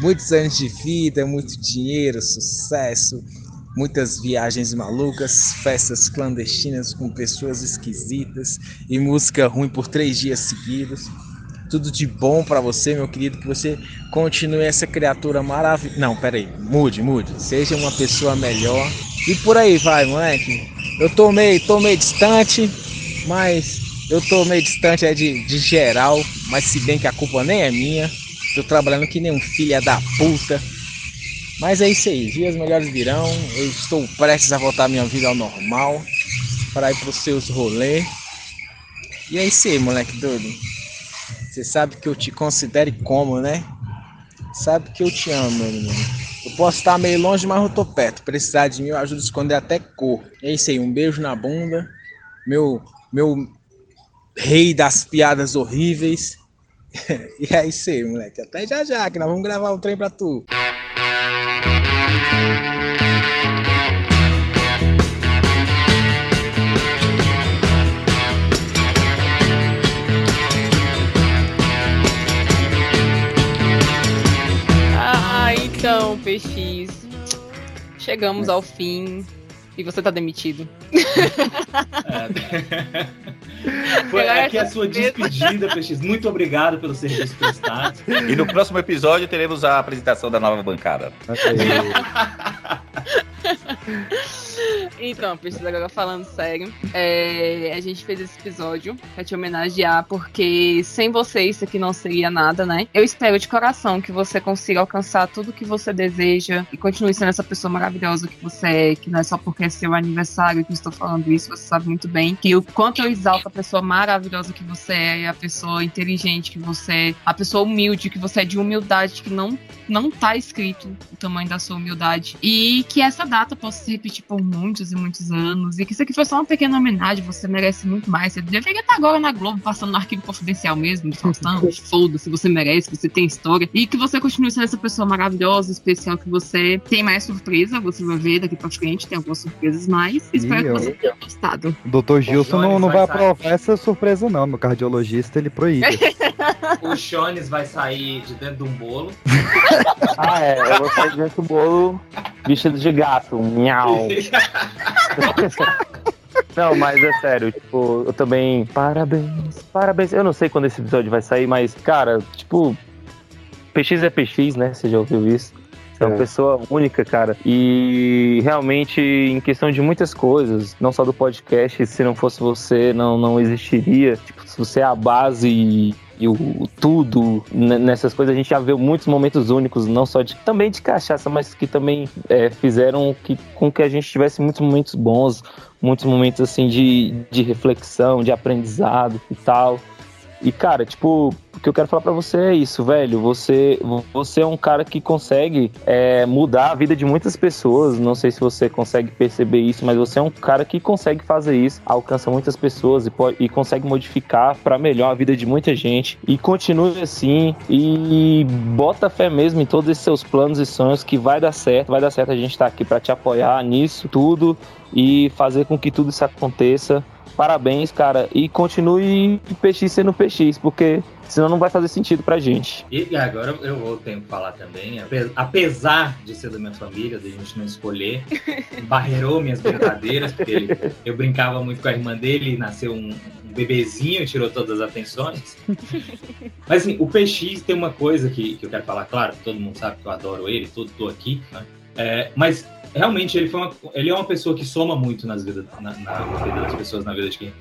Muitos anos de vida, muito dinheiro, sucesso, muitas viagens malucas, festas clandestinas com pessoas esquisitas e música ruim por três dias seguidos. Tudo de bom pra você, meu querido, que você continue essa criatura maravilhosa. Não, peraí, mude, mude. Seja uma pessoa melhor. E por aí vai, moleque. Eu tô meio, tô meio distante, mas eu tô meio distante é de, de geral, mas se bem que a culpa nem é minha. Tô trabalhando que nem um filho da puta. Mas é isso aí, dias melhores virão. Eu estou prestes a voltar minha vida ao normal para ir pros seus rolês. E é isso aí, moleque doido. Você sabe que eu te considere como, né? Sabe que eu te amo, meu menino. Eu posso estar meio longe, mas eu tô perto. Precisar de mim, eu ajudo a esconder até cor. É isso aí, um beijo na bunda. Meu, meu rei das piadas horríveis. e é isso aí, moleque. Até já já, que nós vamos gravar um trem pra tu. Ah, então, PX. Chegamos ao fim. E você tá demitido. Foi Agora aqui a sua despedida, PX. Muito obrigado pelo serviço prestado. E no próximo episódio teremos a apresentação da nova bancada. Então, PX, agora falando sério, é, a gente fez esse episódio pra te homenagear, porque sem você isso aqui não seria nada, né? Eu espero de coração que você consiga alcançar tudo que você deseja e continue sendo essa pessoa maravilhosa que você é, que não é só porque é seu aniversário que eu estou falando isso, você sabe muito bem que o quanto eu exalto a pessoa maravilhosa que você é, a pessoa inteligente que você é, a pessoa humilde que você é, de humildade que não, não tá escrito o tamanho da sua humildade. E que essa data possa se repetir por muitos e muitos anos. E que isso aqui foi só uma pequena homenagem, você merece muito mais. Você deveria estar agora na Globo, passando no arquivo confidencial mesmo, de Faustão. Foda-se, você merece, você tem história. E que você continue sendo essa pessoa maravilhosa, especial que você tem mais surpresa, você vai ver daqui pra frente, tem algumas surpresas mais. Espero Ih, que você tenha gostado. Doutor Gilson não, não vai vai essa surpresa, não. Meu cardiologista, ele proíbe. O Jones vai sair de dentro de um bolo. Ah, é. Eu vou sair dentro do bolo vestido de gato. Miau. Não, mas é sério, tipo, eu também. Parabéns, parabéns. Eu não sei quando esse episódio vai sair, mas, cara, tipo, PX é PX, né? Você já ouviu isso? É uma É. pessoa única, cara. E realmente, em questão de muitas coisas, não só do podcast, se não fosse você, não, não existiria. Tipo, se você é a base e, e o, o tudo ne- nessas coisas, a gente já viu muitos momentos únicos, não só de também de cachaça, mas que também é, fizeram que, com que a gente tivesse muitos momentos bons, muitos momentos assim de, de reflexão, de aprendizado e tal. E, cara, tipo, o que eu quero falar pra você é isso, velho. Você, você é um cara que consegue é, mudar a vida de muitas pessoas. Não sei se você consegue perceber isso, mas você é um cara que consegue fazer isso, alcança muitas pessoas e, pode, e consegue modificar pra melhor a vida de muita gente. E continue assim e bota fé mesmo em todos esses seus planos e sonhos que vai dar certo. Vai dar certo a gente tá aqui pra te apoiar nisso tudo e fazer com que tudo isso aconteça. Parabéns, cara. E continue PX sendo PX, porque senão não vai fazer sentido pra gente. E agora eu vou ter que falar também, ape- apesar de ser da minha família, da gente não escolher, barreirou minhas brincadeiras, porque ele- eu brincava muito com a irmã dele, nasceu um, um bebezinho, tirou todas as atenções. Mas assim, o PX tem uma coisa que, que eu quero falar, claro, todo mundo sabe que eu adoro ele, todo tô aqui, né? É, mas realmente ele, foi uma, ele é uma pessoa que soma muito nas vidas, na, na vida das pessoas, na vida de quem.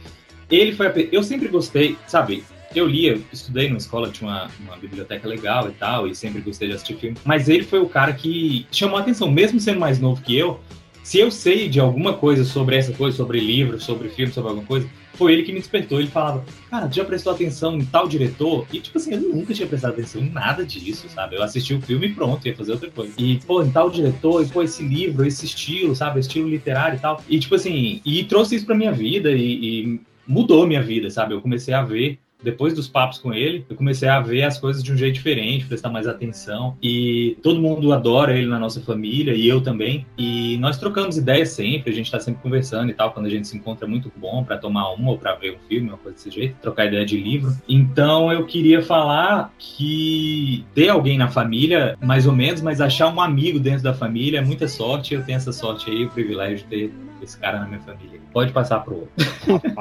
Ele foi a, eu sempre gostei, sabe? Eu lia, estudei numa escola, tinha uma, uma biblioteca legal e tal, e sempre gostei de assistir filme. Mas ele foi o cara que chamou a atenção, mesmo sendo mais novo que eu. Se eu sei de alguma coisa sobre essa coisa, sobre livro, sobre filme, sobre alguma coisa, foi ele que me despertou. Ele falava, cara, tu já prestou atenção em tal diretor? E, tipo assim, eu nunca tinha prestado atenção em nada disso, sabe? Eu assisti o filme e pronto, ia fazer outra coisa. E, pô, em tal diretor, e, pô, esse livro, esse estilo, sabe? Estilo literário e tal. E, tipo assim, e trouxe isso pra minha vida e, e mudou minha vida, sabe? Eu comecei a ver depois dos papos com ele, eu comecei a ver as coisas de um jeito diferente, prestar mais atenção. E todo mundo adora ele na nossa família, e eu também. E nós trocamos ideias sempre, a gente tá sempre conversando e tal. Quando a gente se encontra é muito bom para tomar uma ou para ver um filme, uma coisa desse jeito, trocar ideia de livro. Então eu queria falar que ter alguém na família, mais ou menos, mas achar um amigo dentro da família é muita sorte. Eu tenho essa sorte aí, o privilégio de ter esse cara na minha família. Pode passar pro outro.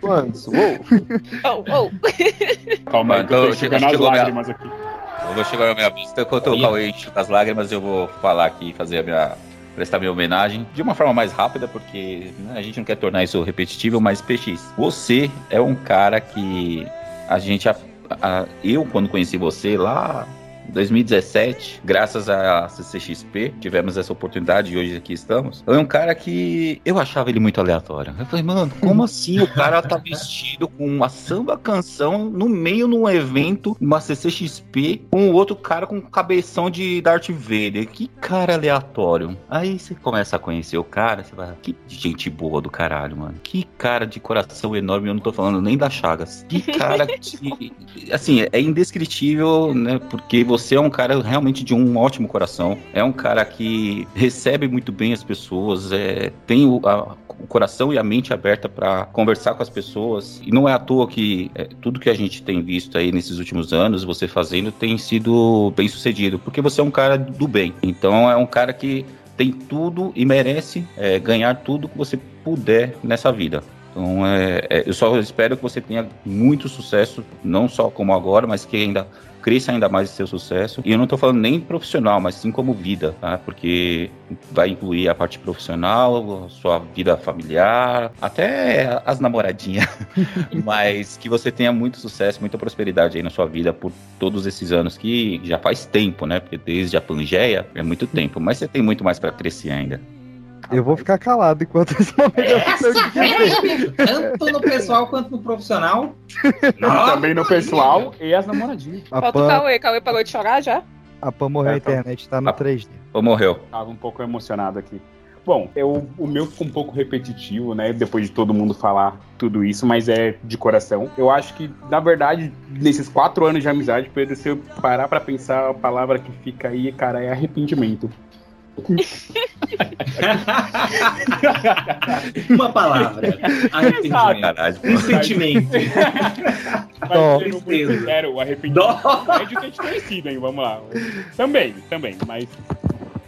Quantos? Uou. Oh, oh. Calma aí, que eu tô enxugando as minha- lágrimas aqui. Eu vou chegar na minha vista. Enquanto o Cauê enxuga as lágrimas, eu vou falar aqui e fazer a minha. prestar minha homenagem de uma forma mais rápida, porque né, a gente não quer tornar isso repetitivo, mas PX, você é um cara que a gente. a- a- eu, quando conheci você lá. Em 2017, graças a CCXP, tivemos essa oportunidade e hoje aqui estamos. É um cara que eu achava ele muito aleatório. Eu falei, mano, como assim o cara tá vestido com uma samba canção no meio num evento, uma CCXP, com o outro cara com cabeção de Darth Vader? Que cara aleatório. Aí você começa a conhecer o cara, você vai, que gente boa do caralho, mano. Que cara de coração enorme, eu não tô falando nem das chagas. Que cara que, assim, é indescritível, né? Porque você é um cara realmente de um ótimo coração. É um cara que recebe muito bem as pessoas, é, tem o, a- o coração e a mente aberta para conversar com as pessoas. E não é à toa que é, tudo que a gente tem visto aí nesses últimos anos, você fazendo, tem sido bem sucedido. Porque você é um cara do bem. Então é um cara que tem tudo e merece é, ganhar tudo que você puder nessa vida. Então, é, é, eu só espero que você tenha muito sucesso, não só como agora, mas que ainda cresça ainda mais esse seu sucesso. E eu não tô falando nem profissional, mas sim como vida, tá? Porque vai incluir a parte profissional, sua vida familiar, até as namoradinhas. mas que você tenha muito sucesso, muita prosperidade aí na sua vida por todos esses anos que já faz tempo, né? Porque desde a Pangeia é muito tempo, mas você tem muito mais para crescer ainda. Eu vou ficar calado enquanto esse momento Essa tanto no pessoal quanto no profissional. Também no pessoal e as namoradinhas. A Falta o Pan, Cauê. Cauê parou de chorar já? a Pan morreu, a É, tá. internet tá no 3D. Ou morreu? Tava um pouco emocionado aqui. Bom, eu, o meu ficou um pouco repetitivo, né? Depois de todo mundo falar tudo isso, mas é de coração. Eu acho que, na verdade, nesses quatro anos de amizade, Pedro, se eu parar pra pensar, a palavra que fica aí, cara, é arrependimento. Uma palavra. Arrependimento. Um sentimento. Muito sincero, o arrependimento é de ter te conhecido, hein? Vamos lá. Também, também, mas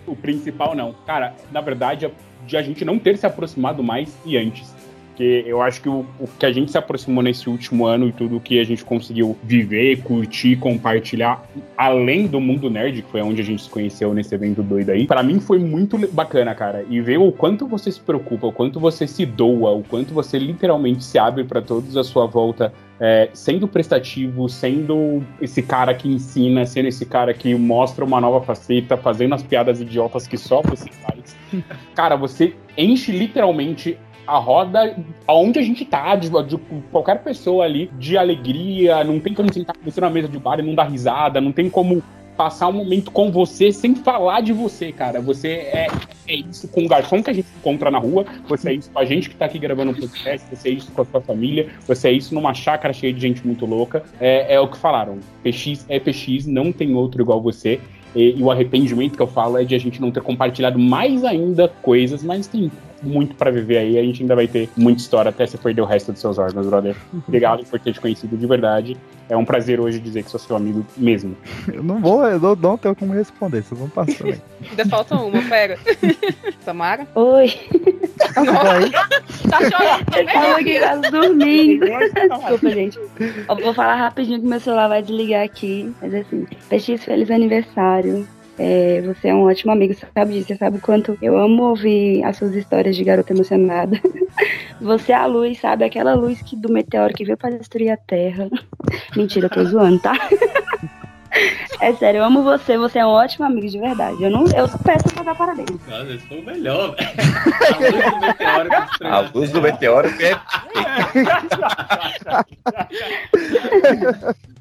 o principal não. Cara, na verdade, de a gente não ter se aproximado mais e antes. Porque eu acho que o, o, que a gente se aproximou nesse último ano e tudo que a gente conseguiu viver, curtir, compartilhar, além do mundo nerd, que foi onde a gente se conheceu nesse evento doido aí, para mim foi muito bacana, cara. E ver o quanto você se preocupa, o quanto você se doa, o quanto você literalmente se abre para todos à sua volta. É, sendo prestativo, sendo esse cara que ensina, sendo esse cara que mostra uma nova faceta, fazendo as piadas idiotas que só você faz. Cara, você enche literalmente a roda aonde a gente tá, de, de, qualquer pessoa ali, de alegria, não tem como sentar com você na mesa de bar e não dar risada, não tem como passar um momento com você sem falar de você, cara. Você é, é isso com o garçom que a gente encontra na rua, você é isso com a gente que tá aqui gravando um podcast, você é isso com a sua família, você é isso numa chácara cheia de gente muito louca. É, é o que falaram. PX é PX, não tem outro igual você. E, e, o arrependimento que eu falo é de a gente não ter compartilhado mais ainda coisas, mas tem muito para viver aí. A gente ainda vai ter muita história até você perder o resto dos seus órgãos, brother. Obrigado por ter te conhecido de verdade. É um prazer hoje dizer que sou seu amigo mesmo. Eu não vou, eu não, não tenho como responder, vocês vão passar. Né? Ainda falta uma, pega. Samara? Oi. tá chorando também? Tava aqui quase dormindo. Desculpa, gente. Eu vou falar rapidinho que meu celular vai desligar aqui. Mas assim, PX, feliz aniversário. É, você é um ótimo amigo, sabe disso, você sabe o quanto eu amo ouvir as suas histórias de garota emocionada. Você é a luz, sabe? Aquela luz que, do meteoro que veio para destruir a Terra. Mentira, eu tô zoando, tá? É sério, eu amo você, você é um ótimo amigo de verdade. Eu, não, eu peço pra dar parabéns. Nossa, esse foi o melhor, velho. A luz do meteoro. que A luz do meteoro é.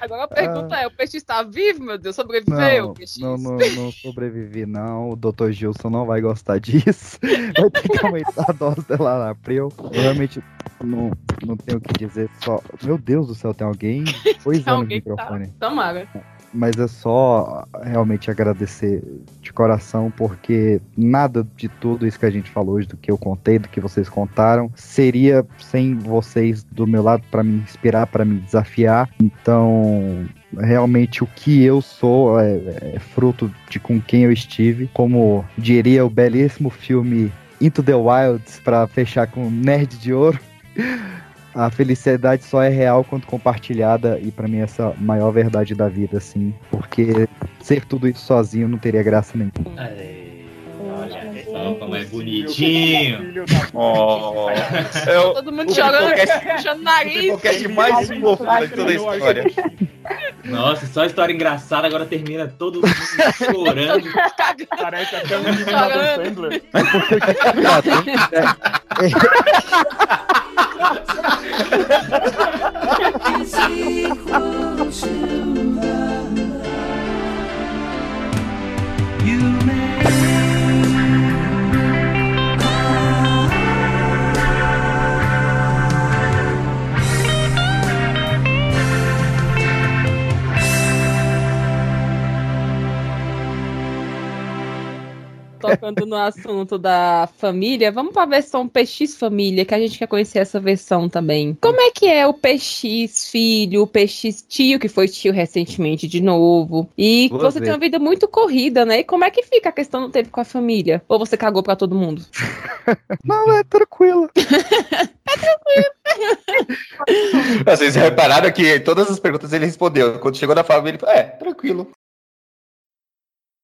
Agora a pergunta é: o peixe está vivo, meu Deus? Sobreviveu? Não, peixe? não, não, não sobrevivi, não. O Dr. Gilson não vai gostar disso. Vai ter que aumentar a dose dela na April. Eu realmente não, não tenho o que dizer. Só. Meu Deus do céu, tem alguém no Alguém que microfone. Tá... Tomara. Mas é só realmente agradecer de coração, porque nada de tudo isso que a gente falou hoje, do que eu contei, do que vocês contaram, seria sem vocês do meu lado para me inspirar, para me desafiar. Então, realmente o que eu sou é, é fruto de com quem eu estive. Como diria o belíssimo filme Into the Wilds, para fechar com Nerd de Ouro. A felicidade só é real quando compartilhada e pra mim essa é a maior verdade da vida, assim, porque ser tudo isso sozinho não teria graça nenhuma. Olha só como é bonitinho. Oh, Tá Todo mundo chorando, puxando o nariz. O podcast mais fofo de toda a história. Nossa, só história engraçada, agora termina todo mundo chorando. Parece até um vídeo do Sandler. 哈哈哈哈哈哈哈哈 Tocando no assunto da família, vamos pra versão PX Família, que a gente quer conhecer essa versão também. Como é que é o PX filho, o PX tio, que foi tio recentemente de novo? E Vou você ver. tem uma vida muito corrida, né? E como é que fica a questão do tempo com a família? Ou você cagou pra todo mundo? Não, é tranquilo. Vocês repararam que todas as perguntas ele respondeu. Quando chegou na família, ele falou: É, tranquilo.